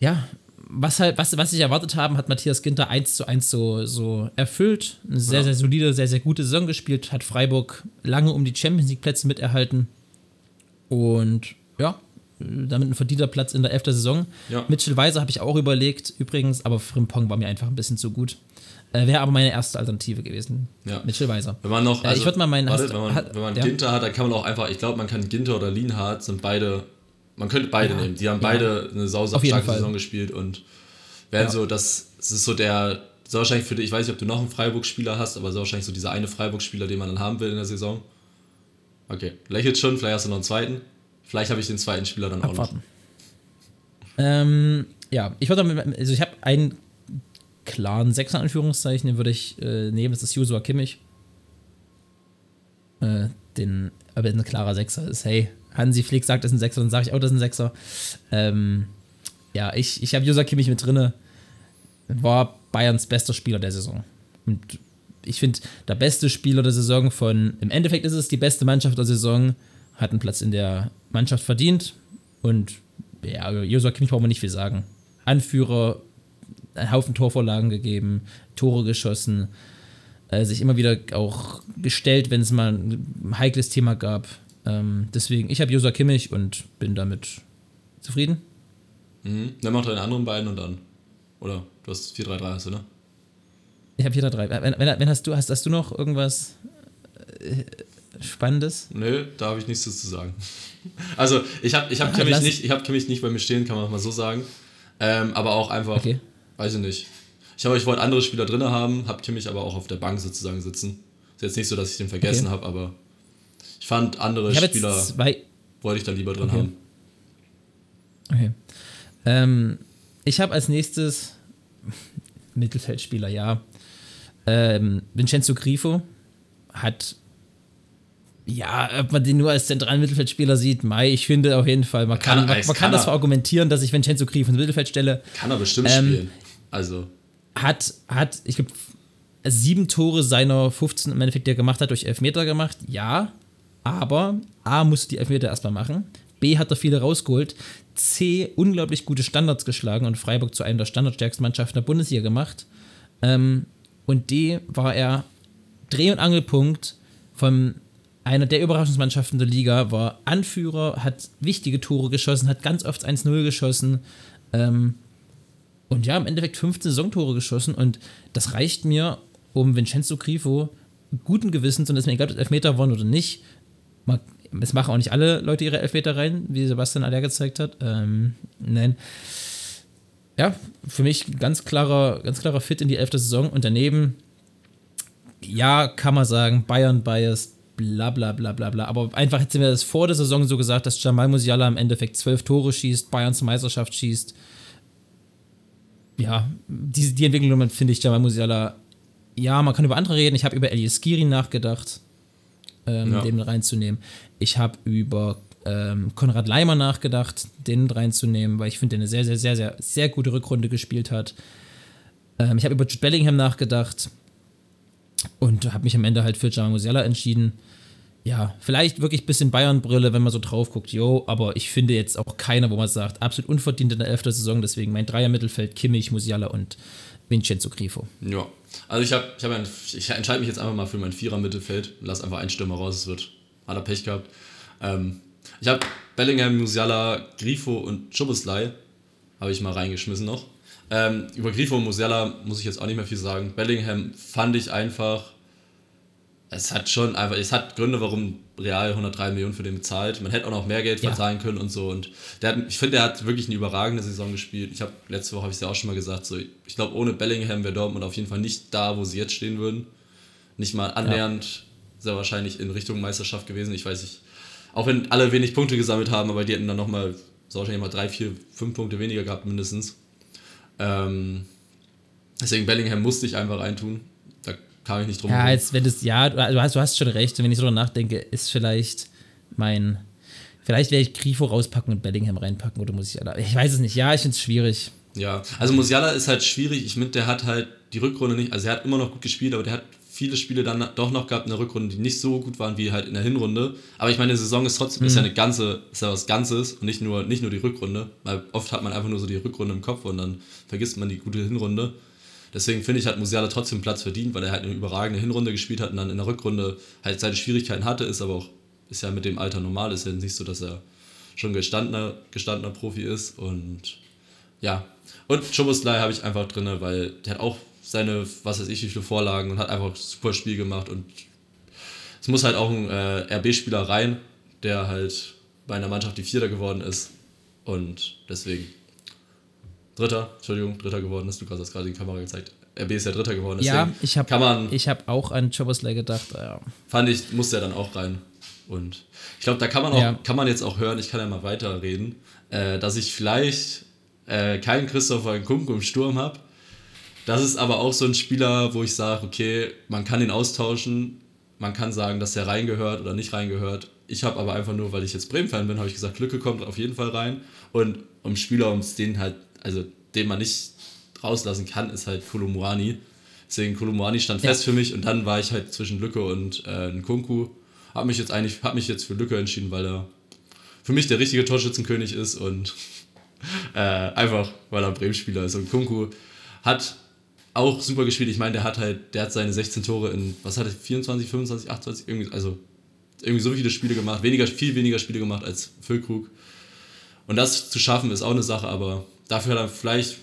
S4: ja, was halt, was, was ich erwartet haben, hat Matthias Ginter eins zu eins so, so erfüllt. Eine sehr, ja. sehr solide, sehr, sehr gute Saison gespielt, hat Freiburg lange um die Champions League-Plätze miterhalten. Und ja, damit ein verdienter Platz in der 11. Saison. Ja. Mitchell Weiser habe ich auch überlegt, übrigens, aber Frimpong war mir einfach ein bisschen zu gut. Äh, Wäre aber meine erste Alternative gewesen.
S3: Ja.
S4: Mitchell Weiser.
S3: Wenn man noch, also,
S4: äh, ich würde mal meinen.
S3: Warte, wenn man, wenn man ja. Ginter hat, dann kann man auch einfach, ich glaube, man kann Ginter oder Lienhardt sind beide man könnte beide ja. nehmen. Die haben beide eine sausabstarke Saison gespielt und werden so, das, das ist so der, so wahrscheinlich für dich, ich weiß nicht, ob du noch einen Freiburg-Spieler hast, aber so wahrscheinlich so dieser eine Freiburg-Spieler, den man dann haben will in der Saison. Okay, lächelt schon, vielleicht hast du noch einen zweiten. Vielleicht habe ich den zweiten Spieler dann Abwarten. auch noch.
S4: Ähm, ja, ich würde also ich habe einen klaren Sechser Anführungszeichen, den würde ich äh, nehmen, das ist Joshua Kimmich. Äh, den, aber ein klarer Sechser ist, hey, Hansi Flick sagt, das ist ein Sechser, dann sage ich auch, das ist ein Sechser. Ähm, ja, ich, ich habe Josa Kimmich mit drinne. War Bayerns bester Spieler der Saison. Und ich finde, der beste Spieler der Saison von, im Endeffekt ist es die beste Mannschaft der Saison, hat einen Platz in der Mannschaft verdient. Und ja, Josa Kimmich braucht man nicht viel sagen. Anführer, einen Haufen Torvorlagen gegeben, Tore geschossen, äh, sich immer wieder auch gestellt, wenn es mal ein heikles Thema gab. Ähm, deswegen, ich habe Josa Kimmich und bin damit zufrieden.
S3: Mhm. Dann mach deine anderen beiden und dann. Oder du hast 4-3-3 hast du, ne?
S4: Ich habe 4-3-3. Wenn, wenn, wenn, hast du, hast, hast du noch irgendwas äh, Spannendes?
S3: Nö, da habe ich nichts zu sagen. *laughs* Also, ich habe ich hab ah, Kimmich, nicht, hab Kimmich nicht bei mir stehen, kann man mal so sagen. Ähm, aber auch einfach, okay. Weiß ich nicht. Ich habe, ich wollte andere Spieler drin haben, habe Kimmich aber auch auf der Bank sozusagen sitzen. Ist jetzt nicht so, dass ich den vergessen okay. habe, aber ich fand andere ich Spieler wollte ich da lieber drin
S4: okay.
S3: haben.
S4: Okay. Ähm, ich habe als nächstes *laughs* Mittelfeldspieler, ja. Ähm, Vincenzo Grifo hat ja, ob man den nur als zentralen Mittelfeldspieler sieht, Mai, ich finde auf jeden Fall, man kann, kann, man, man kann, kann das verargumentieren, dass ich Vincenzo Grifo ins Mittelfeld stelle.
S3: Kann er bestimmt ähm, spielen. Also.
S4: Hat, hat, ich glaube, sieben Tore seiner 15 im Endeffekt, die er gemacht hat, durch Elfmeter gemacht, ja. Aber A, musste die Elfmeter erstmal machen. B, hat er viele rausgeholt. C unglaublich gute Standards geschlagen und Freiburg zu einer der standardstärksten Mannschaften der Bundesliga gemacht. Ähm, und D war er Dreh- und Angelpunkt von einer der Überraschungsmannschaften der Liga, war Anführer, hat wichtige Tore geschossen, hat ganz oft 1-0 geschossen. Ähm, und ja, im Endeffekt 15 Saisontore geschossen und das reicht mir, um Vincenzo Grifo guten Gewissens, und es mir egal, ob Elfmeter waren oder nicht, es machen auch nicht alle Leute ihre Elfmeter rein, wie Sebastian Aller gezeigt hat. Ähm, nein. Ja, für mich ganz klarer, ganz klarer Fit in die elfte Saison und daneben, ja, kann man sagen, Bayern Bias, bla bla bla bla bla. Aber einfach hätten wir das vor der Saison so gesagt, dass Jamal Musiala im Endeffekt zwölf Tore schießt, Bayern zur Meisterschaft schießt. Ja, die, die Entwicklung finde ich Jamal Musiala. Ja, man kann über andere reden. Ich habe über Elias Skiri nachgedacht ähm, ja. den reinzunehmen. Ich habe über ähm, Konrad Leimer nachgedacht, den reinzunehmen, weil ich finde, der eine sehr, sehr, sehr, sehr, sehr gute Rückrunde gespielt hat. Ähm, ich habe über Jude Bellingham nachgedacht. und habe mich am Ende halt für Jamal Musiala entschieden. Ja, vielleicht wirklich ein bisschen Bayern-Brille, wenn man so drauf guckt, jo, aber ich finde jetzt auch keiner, wo man sagt, absolut unverdient in der 11. Saison, deswegen mein Dreier-Mittelfeld, Kimmich, Musiala und Vincenzo Grifo.
S3: Ja, also ich habe, ich, hab ein, ich entscheide mich jetzt einfach mal für mein Vierer-Mittelfeld, lass einfach einen Stürmer raus, es wird, hat er Pech gehabt. Ähm, ich habe Bellingham, Musiala, Grifo und Schubeslei habe ich mal reingeschmissen noch. Ähm, über Grifo und Musiala muss ich jetzt auch nicht mehr viel sagen. Bellingham fand ich einfach, es hat schon einfach, es hat Gründe, warum Real 103 Millionen für den bezahlt. Man hätte auch noch mehr Geld
S4: Ja.
S3: verzahlen können und so. Und der hat, ich finde, der hat wirklich eine überragende Saison gespielt. Ich habe letzte Woche habe ich es ja auch schon mal gesagt, so ich glaube, ohne Bellingham wäre Dortmund auf jeden Fall nicht da, wo sie jetzt stehen würden. Nicht mal annähernd sehr wahrscheinlich in Richtung Meisterschaft gewesen. Ich weiß nicht, auch wenn alle wenig Punkte gesammelt haben, aber die hätten dann nochmal, so wahrscheinlich mal drei, vier, fünf Punkte weniger gehabt mindestens. Ähm, deswegen Bellingham musste ich einfach reintun. Kam ich nicht drum
S4: Ja, jetzt, wenn das, ja, du hast, du hast schon recht. Und wenn ich so darüber nachdenke, ist vielleicht mein. Vielleicht werde ich Grifo rauspacken und Bellingham reinpacken oder muss ich. Ich weiß es nicht. Ja, ich finde es schwierig.
S3: Ja, also Musiala ist halt schwierig. Ich finde, der hat halt die Rückrunde nicht, also er hat immer noch gut gespielt, aber der hat viele Spiele dann doch noch gehabt in der Rückrunde, die nicht so gut waren wie halt in der Hinrunde. Aber ich meine, die Saison ist trotzdem ist ja eine ganze, ist ja was Ganzes und nicht nur, nicht nur die Rückrunde, weil oft hat man einfach nur so die Rückrunde im Kopf und dann vergisst man die gute Hinrunde. Deswegen finde ich, hat Musiala trotzdem Platz verdient, weil er halt eine überragende Hinrunde gespielt hat und dann in der Rückrunde halt seine Schwierigkeiten hatte, ist aber auch, ist ja mit dem Alter normal, ist ja nicht so, dass er schon gestandener, gestandener Profi ist und ja. Und Choboslai habe ich einfach drin, weil der hat auch seine, was weiß ich, wie viele Vorlagen und hat einfach ein super Spiel gemacht und es muss halt auch ein äh, RB-Spieler rein, der halt bei einer Mannschaft die Vierter geworden ist und deswegen Dritter, Entschuldigung, Dritter geworden ist. Du hast gerade in die Kamera gezeigt. RB ist ja Dritter geworden.
S4: Ja, ich habe hab auch an Chobosley gedacht. Ja.
S3: fand ich, muss der dann auch rein. Und ich glaube, da kann man auch,
S4: Ja.
S3: kann man jetzt auch hören, ich kann ja mal weiterreden, äh, dass ich vielleicht äh, keinen Christopher Nkunku im Sturm habe. Das ist aber auch so ein Spieler, wo ich sage, okay, man kann ihn austauschen, man kann sagen, dass er reingehört oder nicht reingehört. Ich habe aber einfach nur, weil ich jetzt Bremen-Fan bin, habe ich gesagt, Lücke kommt auf jeden Fall rein. Und um Spieler, um den halt, also den man nicht rauslassen kann, ist halt Kolumuani. Deswegen Kolumuani stand
S4: Ja.
S3: fest für mich und dann war ich halt zwischen Lücke und äh, Nkunku. Habe mich jetzt eigentlich, habe mich jetzt für Lücke entschieden, weil er für mich der richtige Torschützenkönig ist und *laughs* äh, einfach, weil er Bremen-Spieler ist. Und Kunku hat auch super gespielt. Ich meine, der hat halt, der hat seine 16 Tore in, was hat er, 24, 25, 28, irgendwie, also irgendwie so viele Spiele gemacht, weniger, viel weniger Spiele gemacht als Füllkrug. Und das zu schaffen ist auch eine Sache, aber dafür hat er vielleicht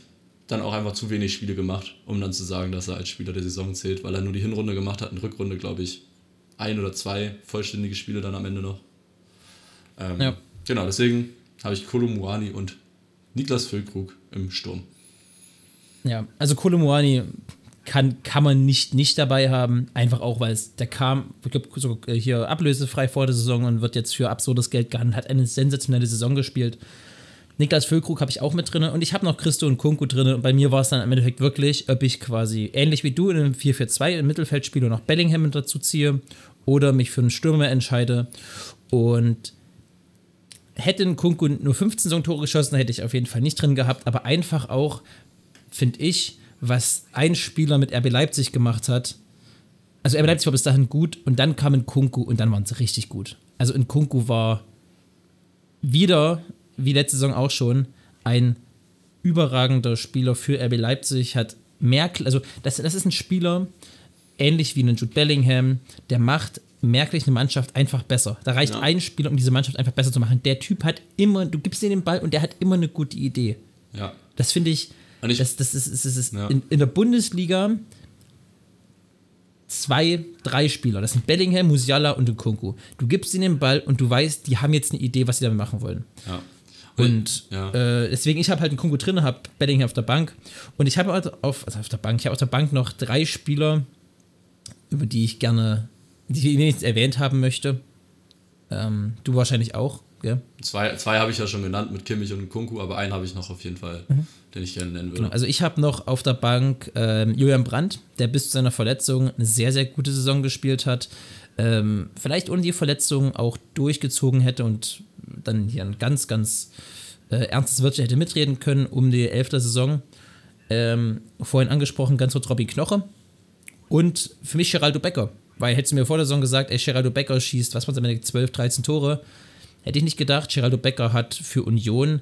S3: dann auch einfach zu wenig Spiele gemacht, um dann zu sagen, dass er als Spieler der Saison zählt, weil er nur die Hinrunde gemacht hat, in Rückrunde, glaube ich, ein oder zwei vollständige Spiele dann am Ende noch. Ähm,
S4: Ja.
S3: Genau, deswegen habe ich Kolumuani und Niklas Füllkrug im Sturm.
S4: Ja, also Kolomuani kann, kann man nicht, nicht dabei haben, einfach auch, weil es, der kam, ich glaub, so, äh, hier ablösefrei vor der Saison und wird jetzt für absurdes Geld gehandelt, hat eine sensationelle Saison gespielt. Niklas Füllkrug habe ich auch mit drin und ich habe noch Christo und Kunku drin und bei mir war es dann im Endeffekt wirklich, ob ich quasi ähnlich wie du in einem 4-4-2 im Mittelfeld spiele und noch Bellingham dazu ziehe oder mich für einen Stürmer entscheide und hätte ein Kunku nur 15 Saisontore geschossen, hätte ich auf jeden Fall nicht drin gehabt, aber einfach auch, finde ich, was ein Spieler mit RB Leipzig gemacht hat. Also RB Leipzig war bis dahin gut und dann kam ein Kunku und dann waren sie richtig gut. Also in Kunku war wieder, wie letzte Saison auch schon, ein überragender Spieler für RB Leipzig, hat Merkel, also das, das ist ein Spieler, ähnlich wie ein Jude Bellingham, der macht merklich eine Mannschaft einfach besser. Da reicht
S3: Ja.
S4: ein Spieler, um diese Mannschaft einfach besser zu machen. Der Typ hat immer, du gibst ihm den Ball und der hat immer eine gute Idee.
S3: Ja.
S4: Das finde ich,
S3: ich-
S4: das, das ist, das ist
S3: Ja.
S4: in, in der Bundesliga zwei, drei Spieler. Das sind Bellingham, Musiala und Nkunku. Du gibst ihnen den Ball und du weißt, die haben jetzt eine Idee, was sie damit machen wollen.
S3: ja.
S4: Und
S3: ja.
S4: äh, deswegen, ich habe halt einen Kunku drin, habe Bellingham auf der Bank. Und ich habe halt auf, also auf der Bank, ich habe auf der Bank noch drei Spieler, über die ich gerne, die ich wenigstens erwähnt haben möchte. Ähm, du wahrscheinlich auch, gell?
S3: Zwei, zwei habe ich ja schon genannt mit Kimmich und Kunku, aber einen habe ich noch auf jeden Fall, den ich gerne nennen würde.
S4: Genau, also ich habe noch auf der Bank ähm, Julian Brandt, der bis zu seiner Verletzung eine sehr, sehr gute Saison gespielt hat. Ähm, vielleicht ohne die Verletzung auch durchgezogen hätte und dann hier ein ganz, ganz äh, ernstes Wörtchen hätte mitreden können um die elfte Saison. Ähm, vorhin angesprochen, ganz kurz Robby Knoche. Und für mich Geraldo Becker. Weil hättest du mir vor der Saison gesagt, ey, Geraldo Becker schießt, was am Ende, 12, 13 Tore, hätte ich nicht gedacht. Geraldo Becker hat für Union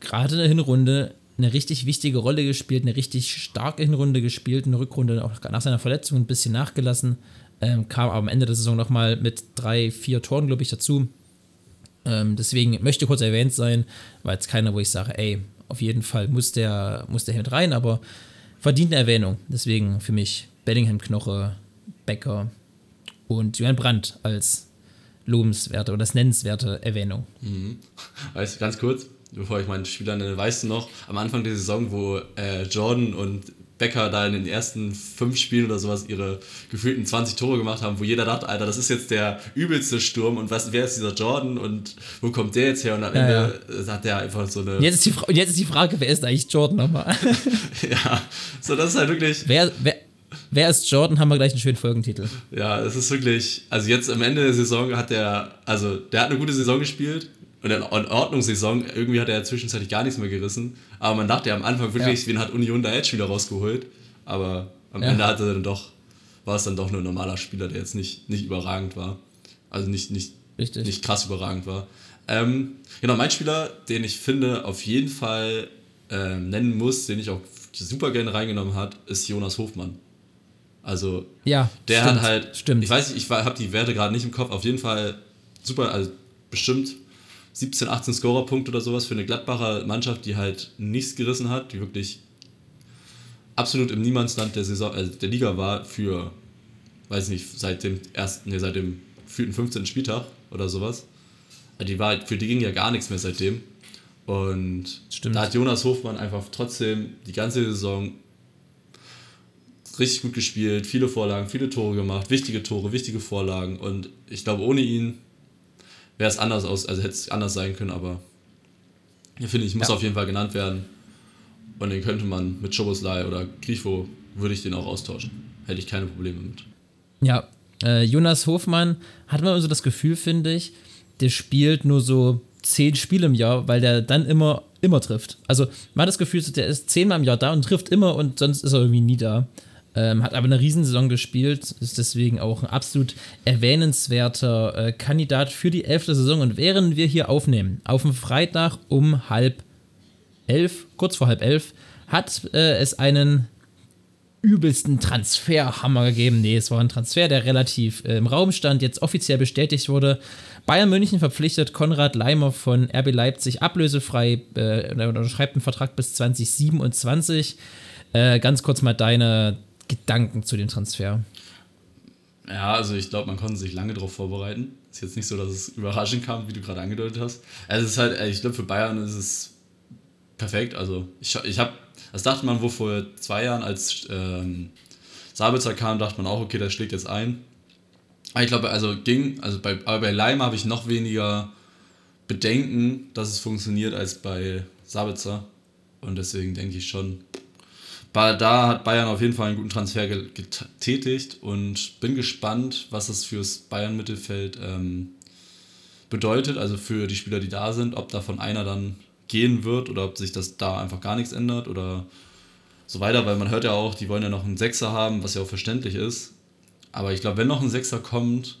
S4: gerade in der Hinrunde eine richtig wichtige Rolle gespielt, eine richtig starke Hinrunde gespielt, eine Rückrunde auch nach seiner Verletzung ein bisschen nachgelassen, ähm, kam aber am Ende der Saison nochmal mit drei, vier Toren, glaube ich, dazu. Ähm, deswegen möchte kurz erwähnt sein, weil jetzt keiner, wo ich sage, ey, auf jeden Fall muss der, muss der mit rein, aber verdient eine Erwähnung. Deswegen für mich Bellingham Knoche, Becker und Johann Brandt als lobenswerte oder das nennenswerte Erwähnung.
S3: Mhm. Weißt du, ganz kurz, bevor ich meinen Spieler nenne, weißt du noch, am Anfang der Saison, wo äh, Jordan und Becker da in den ersten fünf Spielen oder sowas ihre gefühlten 20 Tore gemacht haben, wo jeder dachte, Alter, das ist jetzt der übelste Sturm und was, wer ist dieser Jordan und wo kommt der jetzt her? Und am ja, Ende ja. hat der einfach so eine.
S4: Jetzt ist, die jetzt ist die Frage, wer ist eigentlich Jordan nochmal? *laughs* *laughs*
S3: ja, so das ist halt wirklich.
S4: Wer, wer, wer ist Jordan? Haben wir gleich einen schönen Folgentitel.
S3: Ja, es ist wirklich. Also jetzt am Ende der Saison hat der. Also der hat eine gute Saison gespielt, und in Ordnungssaison, irgendwie hat er zwischenzeitlich gar nichts mehr gerissen. Aber man dachte ja am Anfang wirklich, ja. wen hat Union da jetzt wieder rausgeholt? Aber am ja. Ende hatte er dann doch, war es dann doch nur ein normaler Spieler, der jetzt nicht, nicht überragend war. Also nicht, nicht, nicht krass überragend war. Ähm, genau, mein Spieler, den ich finde, auf jeden Fall äh, nennen muss, den ich auch super gerne reingenommen hat, ist Jonas Hofmann. Also,
S4: ja,
S3: der
S4: stimmt,
S3: hat halt,
S4: stimmt.
S3: ich weiß nicht, ich habe die Werte gerade nicht im Kopf, auf jeden Fall super, also bestimmt 17, 18 Scorerpunkte oder sowas für eine Gladbacher Mannschaft, die halt nichts gerissen hat, die wirklich absolut im Niemandsland der Saison, also der Liga war für, weiß nicht, seit dem ersten, nee, seit dem 15. Spieltag oder sowas. Also die war, für die ging ja gar nichts mehr seitdem. Und
S4: Stimmt.
S3: da hat Jonas Hofmann einfach trotzdem die ganze Saison richtig gut gespielt, viele Vorlagen, viele Tore gemacht, wichtige Tore, wichtige Vorlagen. Und ich glaube, ohne ihn wäre es anders aus, also hätte es anders sein können, aber ich finde, ich muss ja. auf jeden Fall genannt werden. Und den könnte man mit Choboslai oder Grifo, würde ich den auch austauschen. Hätte ich keine Probleme mit.
S4: Ja, äh, Jonas Hofmann hat man so das Gefühl, finde ich, der spielt nur so zehn Spiele im Jahr, weil der dann immer, immer trifft. Also man hat das Gefühl, der ist zehnmal im Jahr da und trifft immer und sonst ist er irgendwie nie da. Ähm, hat aber eine Riesensaison gespielt, ist deswegen auch ein absolut erwähnenswerter äh, Kandidat für die elfte Saison. Und während wir hier aufnehmen, auf dem Freitag um halb elf, kurz vor halb elf, hat äh, es einen übelsten Transferhammer gegeben. Nee, es war ein Transfer, der relativ äh, im Raum stand, jetzt offiziell bestätigt wurde. Bayern München verpflichtet Konrad Leimer von RB Leipzig ablösefrei, äh, unterschreibt einen Vertrag bis 2027. Äh, ganz kurz mal deine Gedanken zu dem Transfer?
S3: Ja, also ich glaube, man konnte sich lange darauf vorbereiten. Ist jetzt nicht so, dass es überraschend kam, wie du gerade angedeutet hast. Also es ist halt, ich glaube, für Bayern ist es perfekt. Also ich, ich habe, das dachte man wohl vor zwei Jahren, als ähm, Sabitzer kam, dachte man auch, okay, der schlägt jetzt ein. Aber ich glaube, also ging, also bei, aber bei Leim habe ich noch weniger Bedenken, dass es funktioniert, als bei Sabitzer. Und deswegen denke ich schon, da hat Bayern auf jeden Fall einen guten Transfer getätigt und bin gespannt, was das fürs Bayern-Mittelfeld ähm, bedeutet, also für die Spieler, die da sind, ob davon einer dann gehen wird oder ob sich das da einfach gar nichts ändert oder so weiter, weil man hört ja auch, die wollen ja noch einen Sechser haben, was ja auch verständlich ist. Aber ich glaube, wenn noch ein Sechser kommt,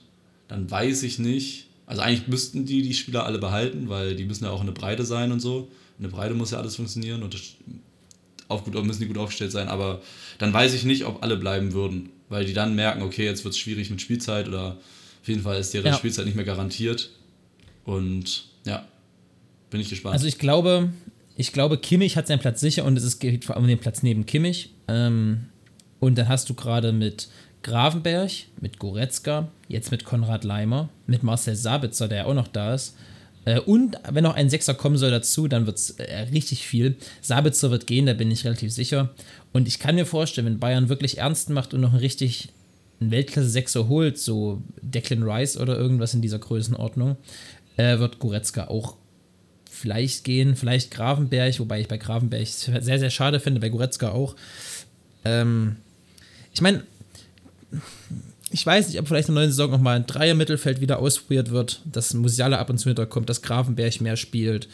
S3: dann weiß ich nicht. Also eigentlich müssten die die Spieler alle behalten, weil die müssen ja auch in der Breite sein und so. In der Breite muss ja alles funktionieren und das auf gut, müssen die gut aufgestellt sein, aber dann weiß ich nicht, ob alle bleiben würden, weil die dann merken, okay, jetzt wird es schwierig mit Spielzeit oder auf jeden Fall ist deren ja. Spielzeit nicht mehr garantiert. Und ja, bin ich gespannt.
S4: Also ich glaube, ich glaube, Kimmich hat seinen Platz sicher und es geht vor allem um den Platz neben Kimmich. Ähm, und dann hast du gerade mit Gravenberg, mit Goretzka, jetzt mit Konrad Leimer, mit Marcel Sabitzer, der ja auch noch da ist, und wenn noch ein Sechser kommen soll dazu, dann wird es äh, richtig viel. Sabitzer wird gehen, da bin ich relativ sicher. Und ich kann mir vorstellen, wenn Bayern wirklich ernst macht und noch einen richtig einen Weltklasse-Sechser holt, so Declan Rice oder irgendwas in dieser Größenordnung, äh, wird Goretzka auch vielleicht gehen, vielleicht Gravenberg, wobei ich bei Gravenberg sehr, sehr schade finde, bei Goretzka auch. Ähm, ich meine, ich weiß nicht, ob vielleicht in der neuen Saison nochmal ein Dreier-Mittelfeld wieder ausprobiert wird, dass Musiala ab und zu hinterkommt, dass Grafenberg mehr spielt.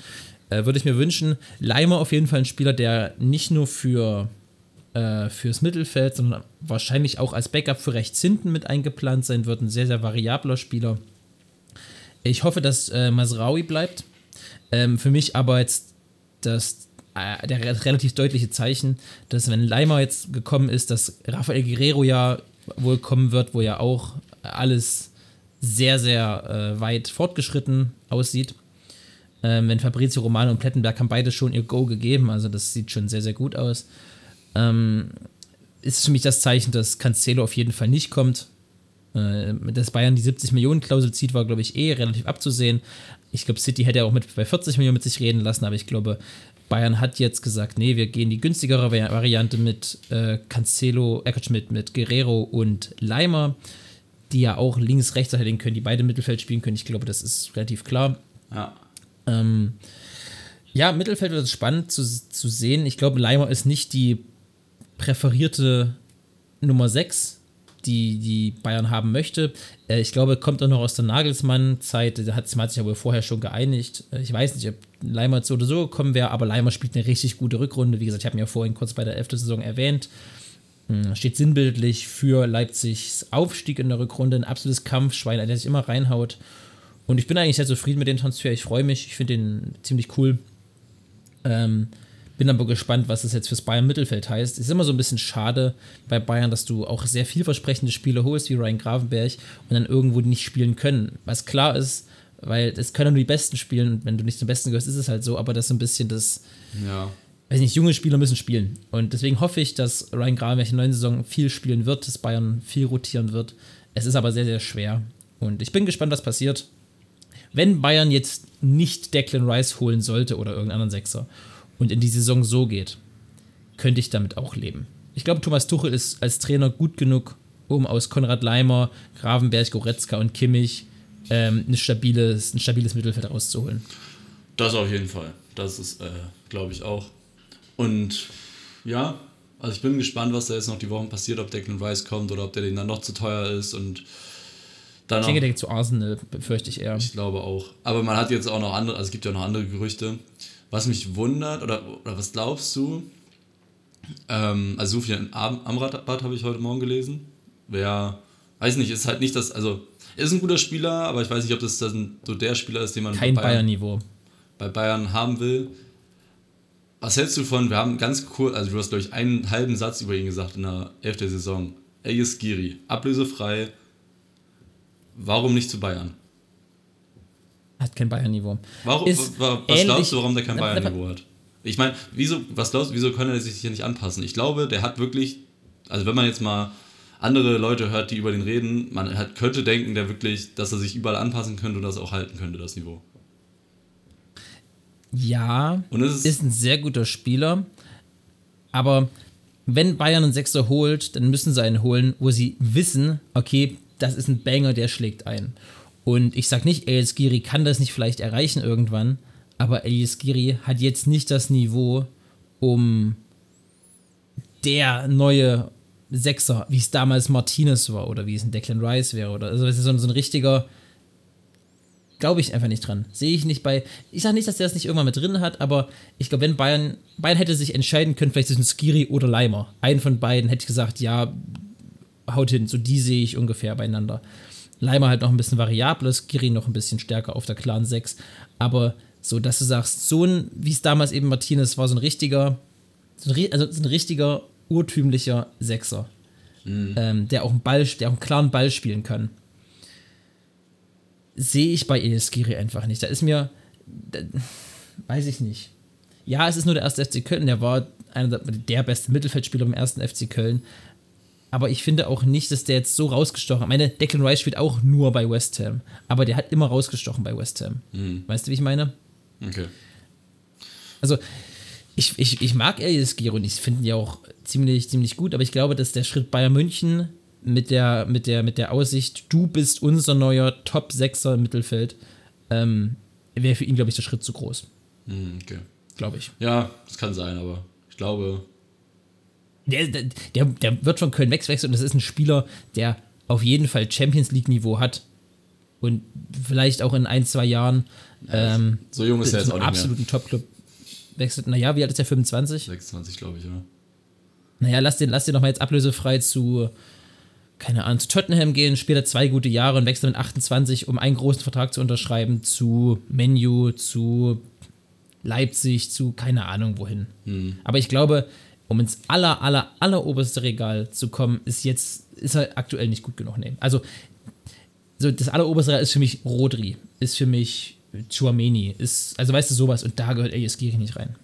S4: Äh, Würde ich mir wünschen. Leimer auf jeden Fall ein Spieler, der nicht nur für äh, fürs Mittelfeld, sondern wahrscheinlich auch als Backup für rechts hinten mit eingeplant sein wird. Ein sehr, sehr variabler Spieler. Ich hoffe, dass äh, Masraoui bleibt. Ähm, für mich aber jetzt das, äh, der relativ deutliche Zeichen, dass wenn Leimer jetzt gekommen ist, dass Rafael Guerrero ja wohl kommen wird, wo ja auch alles sehr, sehr äh, weit fortgeschritten aussieht. Ähm, wenn Fabrizio Romano und Plettenberg haben beide schon ihr Go gegeben, also das sieht schon sehr, sehr gut aus. Ähm, ist für mich das Zeichen, dass Cancelo auf jeden Fall nicht kommt. Äh, dass Bayern die 70 Millionen Klausel zieht, war, glaube ich, eh relativ abzusehen. Ich glaube, City hätte auch mit bei 40 Millionen mit sich reden lassen, aber ich glaube, Bayern hat jetzt gesagt, nee, wir gehen die günstigere Variante mit äh, Cancelo, äh, mit, mit Guerrero und Leimer, die ja auch links, rechts verteidigen können, die beide Mittelfeld spielen können. Ich glaube, das ist relativ klar.
S3: Ja.
S4: Ähm, ja, Mittelfeld wird es spannend zu, zu sehen. Ich glaube, Leimer ist nicht die präferierte Nummer 6, die, die Bayern haben möchte. Äh, ich glaube, kommt auch noch aus der Nagelsmann-Zeit. Da hat man sich ja wohl vorher schon geeinigt. Äh, ich weiß nicht, ob Leimer so oder so gekommen wäre, aber Leimer spielt eine richtig gute Rückrunde. Wie gesagt, ich habe ihn ja vorhin kurz bei der 11. Saison erwähnt. Hm, steht sinnbildlich für Leipzigs Aufstieg in der Rückrunde. Ein absolutes Kampfschwein, der sich immer reinhaut. Und ich bin eigentlich sehr zufrieden mit dem Transfer. Ich freue mich. Ich finde den ziemlich cool. Ähm, bin aber gespannt, was das jetzt fürs Bayern Mittelfeld heißt. Ist immer so ein bisschen schade bei Bayern, dass du auch sehr vielversprechende Spiele holst, wie Ryan Gravenberg, und dann irgendwo nicht spielen können. Was klar ist, weil es können nur die Besten spielen. Und wenn du nicht zum Besten gehörst, ist es halt so. Aber das ist so ein bisschen das.
S3: Ja.
S4: Weiß nicht, junge Spieler müssen spielen. Und deswegen hoffe ich, dass Ryan Gravenberg in der neuen Saison viel spielen wird, dass Bayern viel rotieren wird. Es ist aber sehr, sehr schwer. Und ich bin gespannt, was passiert. Wenn Bayern jetzt nicht Declan Rice holen sollte oder irgendeinen anderen Sechser und in die Saison so geht, könnte ich damit auch leben. Ich glaube, Thomas Tuchel ist als Trainer gut genug, um aus Konrad Leimer, Gravenberg, Goretzka und Kimmich ähm, ein, stabiles, ein stabiles Mittelfeld rauszuholen.
S3: Das auf jeden Fall. Das ist, äh, glaube ich, auch. Und ja, also ich bin gespannt, was da jetzt noch die Wochen passiert, ob Declan Rice kommt oder ob der den dann noch zu teuer ist und dann
S4: ich denke, der geht zu Arsenal, befürchte ich eher.
S3: Ich glaube auch. Aber man hat jetzt auch noch andere, also es gibt ja noch andere Gerüchte. Was mich wundert, oder, oder was glaubst du? Ähm, also Sufjan Amrabat habe ich heute Morgen gelesen. Wer, weiß nicht, ist halt nicht das, also ist ein guter Spieler, aber ich weiß nicht, ob das dann so der Spieler ist, den man
S4: Kein Bayern-Niveau.
S3: bei Bayern haben will. Was hältst du von, wir haben ganz kurz, also du hast glaube ich einen halben Satz über ihn gesagt in der 11. Saison. Elias Giri, ablösefrei. Warum nicht zu Bayern?
S4: Hat kein Bayern-Niveau.
S3: Warum,
S4: Ist
S3: wa- was glaubst du, warum der kein Bayern-Niveau hat? Ich meine, wieso, was glaubst, wieso kann er sich hier nicht anpassen? Ich glaube, der hat wirklich, also wenn man jetzt mal andere Leute hört, die über den reden, man hat, könnte denken, der wirklich, dass er sich überall anpassen könnte und das auch halten könnte, das Niveau.
S4: Ja,
S3: Und es ist,
S4: ist ein sehr guter Spieler, aber wenn Bayern einen Sechser holt, dann müssen sie einen holen, wo sie wissen, okay, das ist ein Banger, der schlägt ein. Und ich sag nicht, Elias Giri kann das nicht vielleicht erreichen irgendwann, aber Elias Giri hat jetzt nicht das Niveau, um der neue Sechser, wie es damals Martinez war oder wie es ein Declan Rice wäre oder also so so ein richtiger Glaube ich einfach nicht dran. Sehe ich nicht bei. Ich sage nicht, dass der das nicht irgendwann mit drin hat, aber ich glaube, wenn Bayern. Bayern hätte sich entscheiden können, vielleicht zwischen Skiri oder Leimer. Einen von beiden hätte ich gesagt, ja, haut hin. So die sehe ich ungefähr beieinander. Leimer halt noch ein bisschen variabler, Skiri noch ein bisschen stärker auf der klaren 6. Aber so, dass du sagst, so ein, wie es damals eben Martinez war, so ein richtiger, so ein, also so ein richtiger urtümlicher Sechser. Ähm, der auch einen Ball, der auch einen klaren Ball spielen kann sehe ich bei Elias-Giri einfach nicht. Da ist mir, da, weiß ich nicht. Ja, es ist nur der erste FC Köln, der war einer der, der beste Mittelfeldspieler im ersten FC Köln. Aber ich finde auch nicht, dass der jetzt so rausgestochen hat. Ich meine, Declan Rice spielt auch nur bei West Ham. Aber der hat immer rausgestochen bei West Ham. Weißt du, wie ich meine?
S3: okay.
S4: Also, ich, ich, ich mag Elias Giro und ich finde ihn ja auch ziemlich, ziemlich gut, aber ich glaube, dass der Schritt Bayern München mit der, mit der, mit der Aussicht, du bist unser neuer Top-Sechser im Mittelfeld, ähm, wäre für ihn, glaube ich, der Schritt zu groß.
S3: Hm, okay.
S4: Glaube ich.
S3: Ja, das kann sein, aber ich glaube,
S4: Der, der, der, wird von Köln wechseln und das ist ein Spieler, der auf jeden Fall Champions League-Niveau hat und vielleicht auch in ein, zwei Jahren ähm,
S3: so jung ist er jetzt auch nicht mehr.
S4: absoluten Top-Club wechselt. Naja, wie alt ist der? 25?
S3: 26, glaube ich, oder?
S4: naja, lass den, lass den doch mal jetzt ablösefrei zu, keine Ahnung, zu Tottenham gehen, später zwei gute Jahre und wechselt mit 28, um einen großen Vertrag zu unterschreiben, zu Menu, zu Leipzig, zu keine Ahnung wohin. Aber ich glaube, um ins aller, aller, aller oberste Regal zu kommen, ist jetzt, ist er aktuell nicht gut genug. Nee. Also, so das alleroberste Regal ist für mich Rodri, ist für mich Chuameni, ist, also weißt du, sowas und da gehört ASG nicht rein.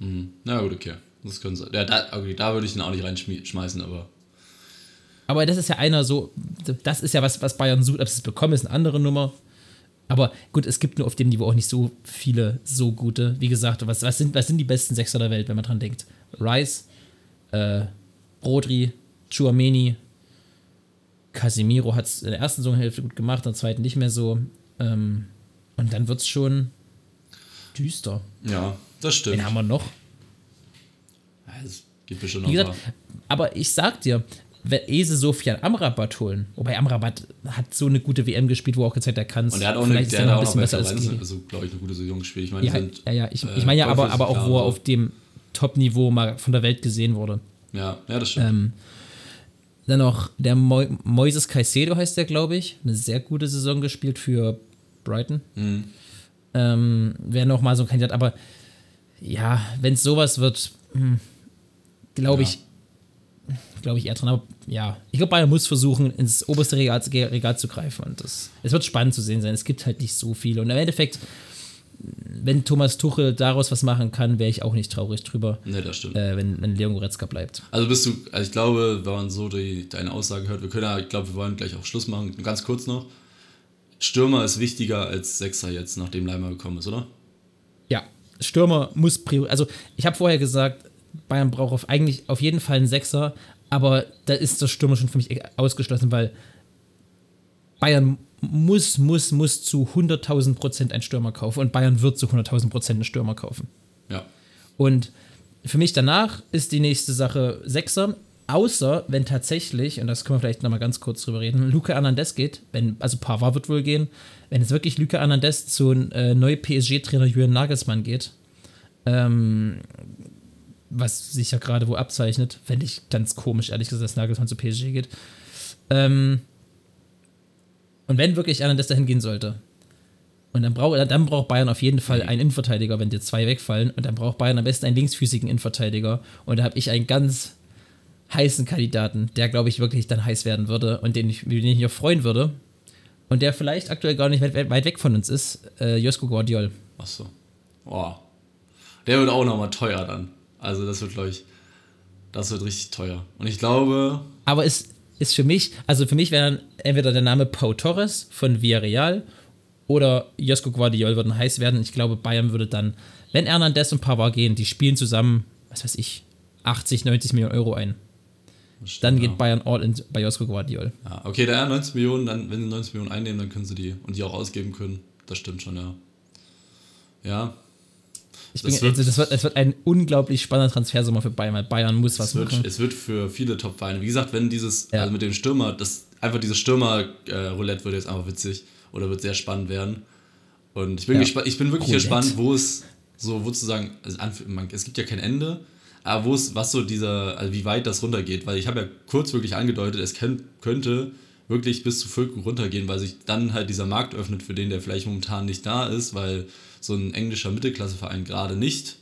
S3: Hm. Na gut, okay. Das können sein. Ja, da, okay, da würde ich ihn auch nicht reinschmeißen, aber.
S4: Aber das ist ja einer so, das ist ja was, was Bayern sucht. Ob sie es bekommen, ist eine andere Nummer. Aber gut, es gibt nur auf dem Niveau auch nicht so viele so gute. Wie gesagt, was, was, sind, was sind die besten Sechser der Welt, wenn man dran denkt? Rice, äh, Rodri, Chuameni, Casemiro hat es in der ersten Saisonhälfte gut gemacht, in der zweiten nicht mehr so. Ähm, und dann wird es schon düster.
S3: Ja, das stimmt.
S4: Wen haben wir noch?
S3: Es gibt bestimmt noch
S4: gesagt, aber ich sag dir, wenn Ese Sofian Amrabat holen, wobei Amrabat hat so eine gute WM gespielt, wo er auch gezeigt hat, er kann
S3: Und der hat auch, eine, der
S4: er
S3: hat auch
S4: ein bisschen besser als Gigi.
S3: also glaube ich, eine gute Saison gespielt. Ich meine,
S4: Ja,
S3: sind,
S4: ja, ja, ich,
S3: äh,
S4: ich meine ja aber, aber auch, wo er auf dem Top-Niveau mal von der Welt gesehen wurde.
S3: Ja, ja, das stimmt.
S4: Ähm, dann noch der Mo Moises Caicedo heißt der, glaube ich. Eine sehr gute Saison gespielt für Brighton.
S3: Mhm.
S4: Ähm, Wäre noch mal so ein Kandidat, aber ja, wenn es sowas wird, glaube
S3: Ja.
S4: ich, glaube ich eher dran. Aber ja, ich glaube, Bayern muss versuchen, ins oberste Regal, Regal zu greifen. Und das, es wird spannend zu sehen sein. Es gibt halt nicht so viele. Und im Endeffekt, wenn Thomas Tuchel daraus was machen kann, wäre ich auch nicht traurig drüber,
S3: Ne, das stimmt.
S4: äh, wenn, wenn Leon Goretzka bleibt.
S3: Also bist du, also ich glaube, wenn man so die, deine Aussage hört, wir können ja, ich glaube, wir wollen gleich auch Schluss machen. Ganz kurz noch. Stürmer ist wichtiger als Sechser jetzt, nachdem Leimer gekommen ist, oder?
S4: Ja, Stürmer muss prior. Also, ich habe vorher gesagt, Bayern braucht auf, eigentlich auf jeden Fall einen Sechser, aber da ist der Stürmer schon für mich ausgeschlossen, weil Bayern muss, muss, muss zu 100.000 Prozent einen Stürmer kaufen und Bayern wird zu 100.000 Prozent einen Stürmer kaufen.
S3: Ja.
S4: Und für mich danach ist die nächste Sache Sechser, außer wenn tatsächlich, und das können wir vielleicht nochmal ganz kurz drüber reden, Luca Hernandez geht, wenn, also Pavard wird wohl gehen, wenn jetzt wirklich Luca Hernandez zu äh, neu PSG-Trainer Julian Nagelsmann geht, ähm, was sich ja gerade wo abzeichnet, fände ich ganz komisch, ehrlich gesagt, dass Nagelsmann zu PSG geht. Ähm, und wenn wirklich Hernandez dahin gehen sollte, und dann, brauch, dann braucht Bayern auf jeden Fall einen Innenverteidiger, wenn dir zwei wegfallen. Und dann braucht Bayern am besten einen linksfüßigen Innenverteidiger. Und da habe ich einen ganz heißen Kandidaten, der, glaube ich, wirklich dann heiß werden würde und den ich, den ich mich auch freuen würde. Und der vielleicht aktuell gar nicht weit, weit weg von uns ist, äh, Josko Guardiol.
S3: Achso. Oh. Der wird auch nochmal teuer dann. Also das wird, glaube ich, das wird richtig teuer. Und ich glaube,
S4: Aber es ist für mich, also für mich wäre dann entweder der Name Pau Torres von Villarreal oder Josko Guardiol würden heiß werden. Ich glaube, Bayern würde dann, wenn Hernandez und Pavard gehen, die spielen zusammen, was weiß ich, 80, 90 Millionen Euro ein. Dann
S3: ja.
S4: geht Bayern all in bei Josko Guardiol.
S3: Ja, okay, da 90 Millionen, dann, wenn sie 90 Millionen einnehmen, dann können sie die und die auch ausgeben können. Das stimmt schon, ja. Ja.
S4: Ich bin,
S3: Das wird-
S4: also das wird, es wird ein unglaublich spannender Transfersommer für Bayern, weil Bayern muss was
S3: wird,
S4: machen.
S3: es wird für viele Top-Vereine. Wie gesagt, wenn dieses,
S4: Ja.
S3: also mit dem Stürmer, das einfach dieses Stürmer-Roulette wird jetzt einfach witzig oder wird sehr spannend werden. Und ich bin,
S4: Ja.
S3: gespannt, ich bin wirklich
S4: Roulette.
S3: gespannt, wo es so, wo zu sagen, also es gibt ja kein Ende, aber wo es, was so dieser, also wie weit das runtergeht, weil ich habe ja kurz wirklich angedeutet, es könnt, könnte wirklich bis zu Füllkrug runtergehen, weil sich dann halt dieser Markt öffnet, für den der vielleicht momentan nicht da ist, weil so ein englischer Mittelklasseverein gerade nicht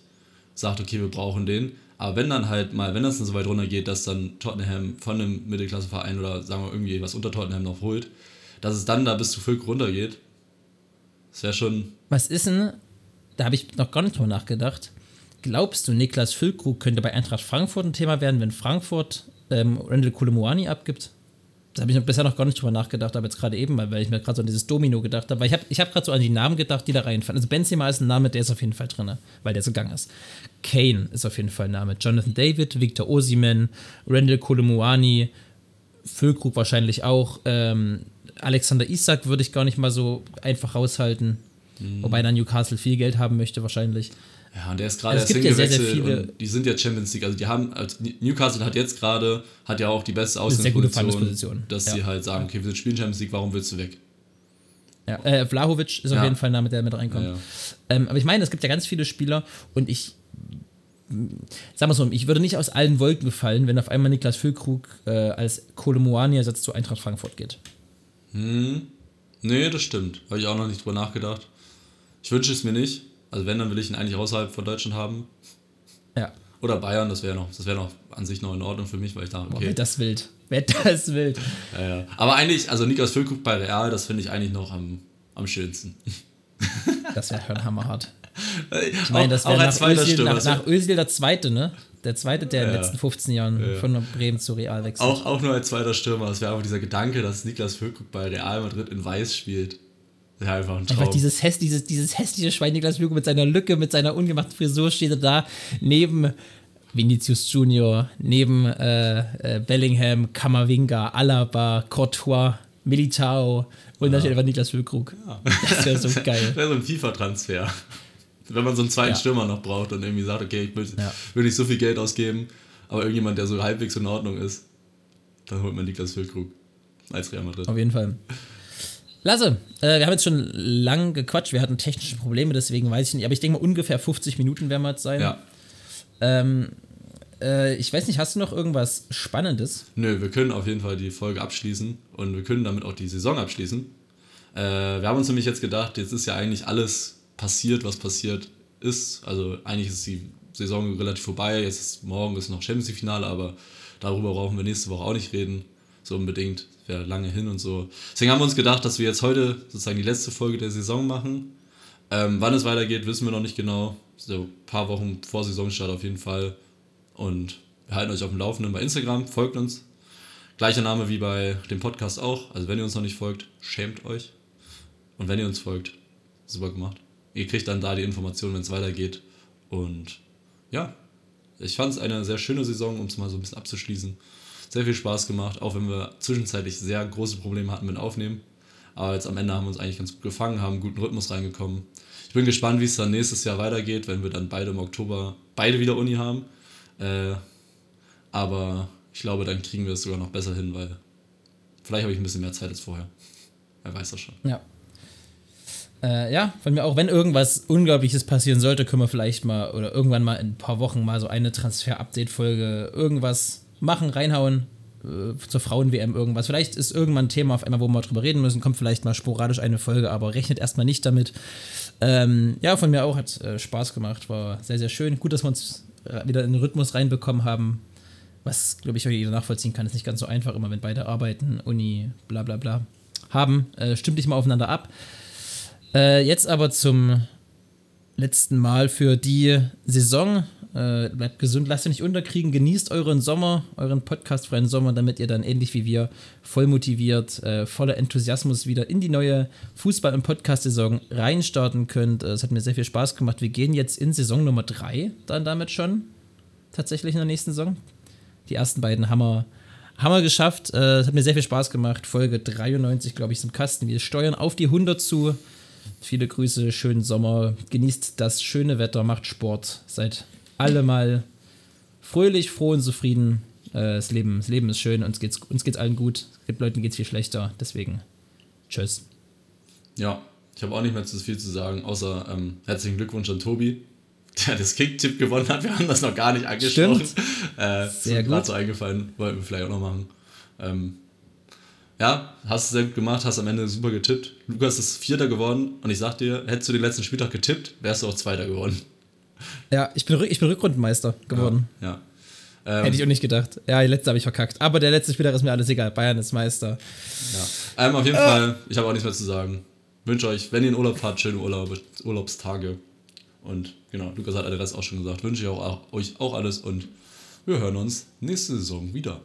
S3: sagt, okay, wir brauchen den. Aber wenn dann halt mal, wenn das dann so weit runtergeht, dass dann Tottenham von einem Mittelklasseverein oder sagen wir irgendwie was unter Tottenham noch holt, dass es dann da bis zu Füllkrug runtergeht, das wäre schon,
S4: Was ist denn, da habe ich noch gar nicht drüber nachgedacht. Glaubst du, Niklas Füllkrug könnte bei Eintracht Frankfurt ein Thema werden, wenn Frankfurt ähm, Randall Kolomuani abgibt? Da habe ich noch, bisher noch gar nicht drüber nachgedacht, aber jetzt gerade eben mal, weil ich mir gerade so an dieses Domino gedacht habe. Weil ich habe ich hab gerade so an die Namen gedacht, die da reinfallen. Also Benzema ist ein Name, der ist auf jeden Fall drin, weil der so gegangen ist. Kane ist auf jeden Fall ein Name. Jonathan David, Victor Osimen, Randall Kolomuani, Füllkrug wahrscheinlich auch. Ähm, Alexander Isak würde ich gar nicht mal so einfach raushalten.
S3: Mhm.
S4: Wobei dann Newcastle viel Geld haben möchte, wahrscheinlich.
S3: Ja, und der ist gerade
S4: Also
S3: erst
S4: gibt ja sehr, sehr
S3: hingewechselt
S4: viele-
S3: und die sind ja Champions League, also die haben, also Newcastle hat jetzt gerade, hat ja auch die beste
S4: Eine sehr gute
S3: Ausgangsposition, dass
S4: ja.
S3: sie halt sagen, okay, wir spielen Champions League, warum willst du weg?
S4: Ja. Äh, Vlahovic ist auf
S3: Ja.
S4: jeden Fall ein Name, der mit reinkommt.
S3: Ja, ja.
S4: Ähm, aber ich meine, es gibt ja ganz viele Spieler und ich sagen wir so, ich würde nicht aus allen Wolken fallen, wenn auf einmal Niklas Füllkrug äh, als Kolomoani-Ersatz zu Eintracht Frankfurt geht.
S3: Hm. Nee, das stimmt. Habe ich auch noch nicht drüber nachgedacht. Ich wünsche es mir nicht. Also wenn, dann will ich ihn eigentlich außerhalb von Deutschland haben.
S4: Ja.
S3: Oder Bayern, das wäre noch, das wäre noch an sich noch in Ordnung für mich, weil ich
S4: Boah,
S3: okay.
S4: wäre das wild. Wäre das wild.
S3: Ja, ja. Aber eigentlich, also Niklas Füllkrug bei Real, das finde ich eigentlich noch am, am schönsten.
S4: Das wäre schon hammerhart.
S3: Ich
S4: meine, das wäre nach,
S3: zweiter
S4: Özil,
S3: Stürmer.
S4: nach, nach Özil der Zweite, ne? Der Zweite, der in den
S3: Ja.
S4: letzten 15 Jahren
S3: Ja.
S4: von Bremen zu Real wechselt.
S3: auch, auch nur als zweiter Stürmer. Das wäre einfach dieser Gedanke, dass Niklas Füllkrug bei Real Madrid in Weiß spielt. Wäre einfach ein Traum.
S4: Einfach dieses, häss, dieses, dieses hässliche Schwein Niklas Füllkrug mit seiner Lücke, mit seiner ungemachten Frisur steht er da neben Vinicius Junior, neben äh, äh, Bellingham, Kamavinga, Alaba, Courtois, Militao und dann steht einfach Niklas Füllkrug. Das wäre so geil. *laughs*
S3: Das wäre so ein FIFA-Transfer. Wenn man so einen zweiten
S4: Ja.
S3: Stürmer noch braucht und irgendwie sagt, okay, ich will,
S4: Ja.
S3: will nicht so viel Geld ausgeben, aber irgendjemand, der so halbwegs in Ordnung ist, dann holt man Niklas Füllkrug als Real Madrid.
S4: Auf jeden Fall. Lasse, äh, wir haben jetzt schon lang gequatscht, wir hatten technische Probleme, deswegen weiß ich nicht, aber ich denke mal ungefähr 50 Minuten werden wir jetzt sein.
S3: Ja.
S4: Ähm, äh, ich weiß nicht, hast du noch irgendwas Spannendes?
S3: Nö, wir können auf jeden Fall die Folge abschließen und wir können damit auch die Saison abschließen. Äh, wir haben uns nämlich jetzt gedacht, jetzt ist ja eigentlich alles passiert, was passiert ist. Also eigentlich ist die Saison relativ vorbei. Jetzt ist morgen ist noch Champions League Finale, aber darüber brauchen wir nächste Woche auch nicht reden. So unbedingt. Wäre lange hin und so. Deswegen haben wir uns gedacht, dass wir jetzt heute sozusagen die letzte Folge der Saison machen. Ähm, wann es weitergeht, wissen wir noch nicht genau. So ein paar Wochen vor Saisonstart auf jeden Fall. Und wir halten euch auf dem Laufenden bei Instagram. Folgt uns. Gleicher Name wie bei dem Podcast auch. Also wenn ihr uns noch nicht folgt, schämt euch. Und wenn ihr uns folgt, super gemacht. Ihr kriegt dann da die Informationen, wenn es weitergeht. Und ja, ich fand es eine sehr schöne Saison, um es mal so ein bisschen abzuschließen. Sehr viel Spaß gemacht, auch wenn wir zwischenzeitlich sehr große Probleme hatten mit Aufnehmen. Aber jetzt am Ende haben wir uns eigentlich ganz gut gefangen, haben einen guten Rhythmus reingekommen. Ich bin gespannt, wie es dann nächstes Jahr weitergeht, wenn wir dann beide im Oktober beide wieder Uni haben. Äh, aber ich glaube, dann kriegen wir es sogar noch besser hin, weil vielleicht habe ich ein bisschen mehr Zeit als vorher. Wer weiß das schon.
S4: Ja. Äh, ja, von mir auch, wenn irgendwas Unglaubliches passieren sollte, können wir vielleicht mal oder irgendwann mal in ein paar Wochen mal so eine Transfer-Update-Folge irgendwas machen, reinhauen. Äh, zur Frauen-WM irgendwas. Vielleicht ist irgendwann ein Thema auf einmal, wo wir drüber reden müssen. Kommt vielleicht mal sporadisch eine Folge, aber rechnet erstmal nicht damit. Ähm, ja, von mir auch hat äh, Spaß gemacht. War sehr, sehr schön. Gut, dass wir uns äh, wieder in den Rhythmus reinbekommen haben. Was, glaube ich, jeder nachvollziehen kann. Ist nicht ganz so einfach, immer wenn beide arbeiten, Uni, bla bla bla haben. Äh, stimmt nicht mal aufeinander ab. Äh, jetzt aber zum letzten Mal für die Saison. Äh, bleibt gesund, lasst euch nicht unterkriegen, genießt euren Sommer, euren podcastfreien Sommer, damit ihr dann ähnlich wie wir voll motiviert, äh, voller Enthusiasmus wieder in die neue Fußball- und Podcast-Saison reinstarten könnt. Äh, Es hat mir sehr viel Spaß gemacht. Wir gehen jetzt in Saison Nummer 3 dann damit schon. Tatsächlich in der nächsten Saison. Die ersten beiden haben wir, haben wir geschafft. Äh, Es hat mir sehr viel Spaß gemacht. Folge 93, glaube ich, ist im Kasten. Wir steuern auf die 100 zu. Viele Grüße, schönen Sommer. Genießt das schöne Wetter, macht Sport. Seid alle mal fröhlich, froh und zufrieden. Äh, Das Leben, das Leben ist schön, uns geht's, uns geht's allen gut. Es gibt Leuten geht's viel schlechter. Deswegen, tschüss.
S3: Ja, ich habe auch nicht mehr zu viel zu sagen, außer ähm, herzlichen Glückwunsch an Tobi, *laughs* der das Kick-Tipp gewonnen hat. Wir haben das noch gar nicht angesprochen. *laughs* Äh,
S4: Sehr gut.
S3: so eingefallen, wollten wir vielleicht auch noch machen. Ähm, ja, hast du sehr gut gemacht, hast am Ende super getippt. Lukas ist Vierter geworden und ich sag dir, hättest du den letzten Spieltag getippt, wärst du auch Zweiter geworden.
S4: Ja, ich bin, ich bin Rückrundenmeister geworden.
S3: Ja. Ähm,
S4: Hätte ich auch nicht gedacht. Ja, die letzte habe ich verkackt. Aber der letzte Spieler ist mir alles egal. Bayern ist Meister.
S3: ja. Ähm, auf jeden Fall, ich habe auch nichts mehr zu sagen. Wünsche euch, wenn ihr in Urlaub fahrt, schöne Urlaub, Urlaubstage. Und genau, Lukas hat den Rest auch schon gesagt. Wünsche ich auch, euch auch alles und wir hören uns nächste Saison wieder.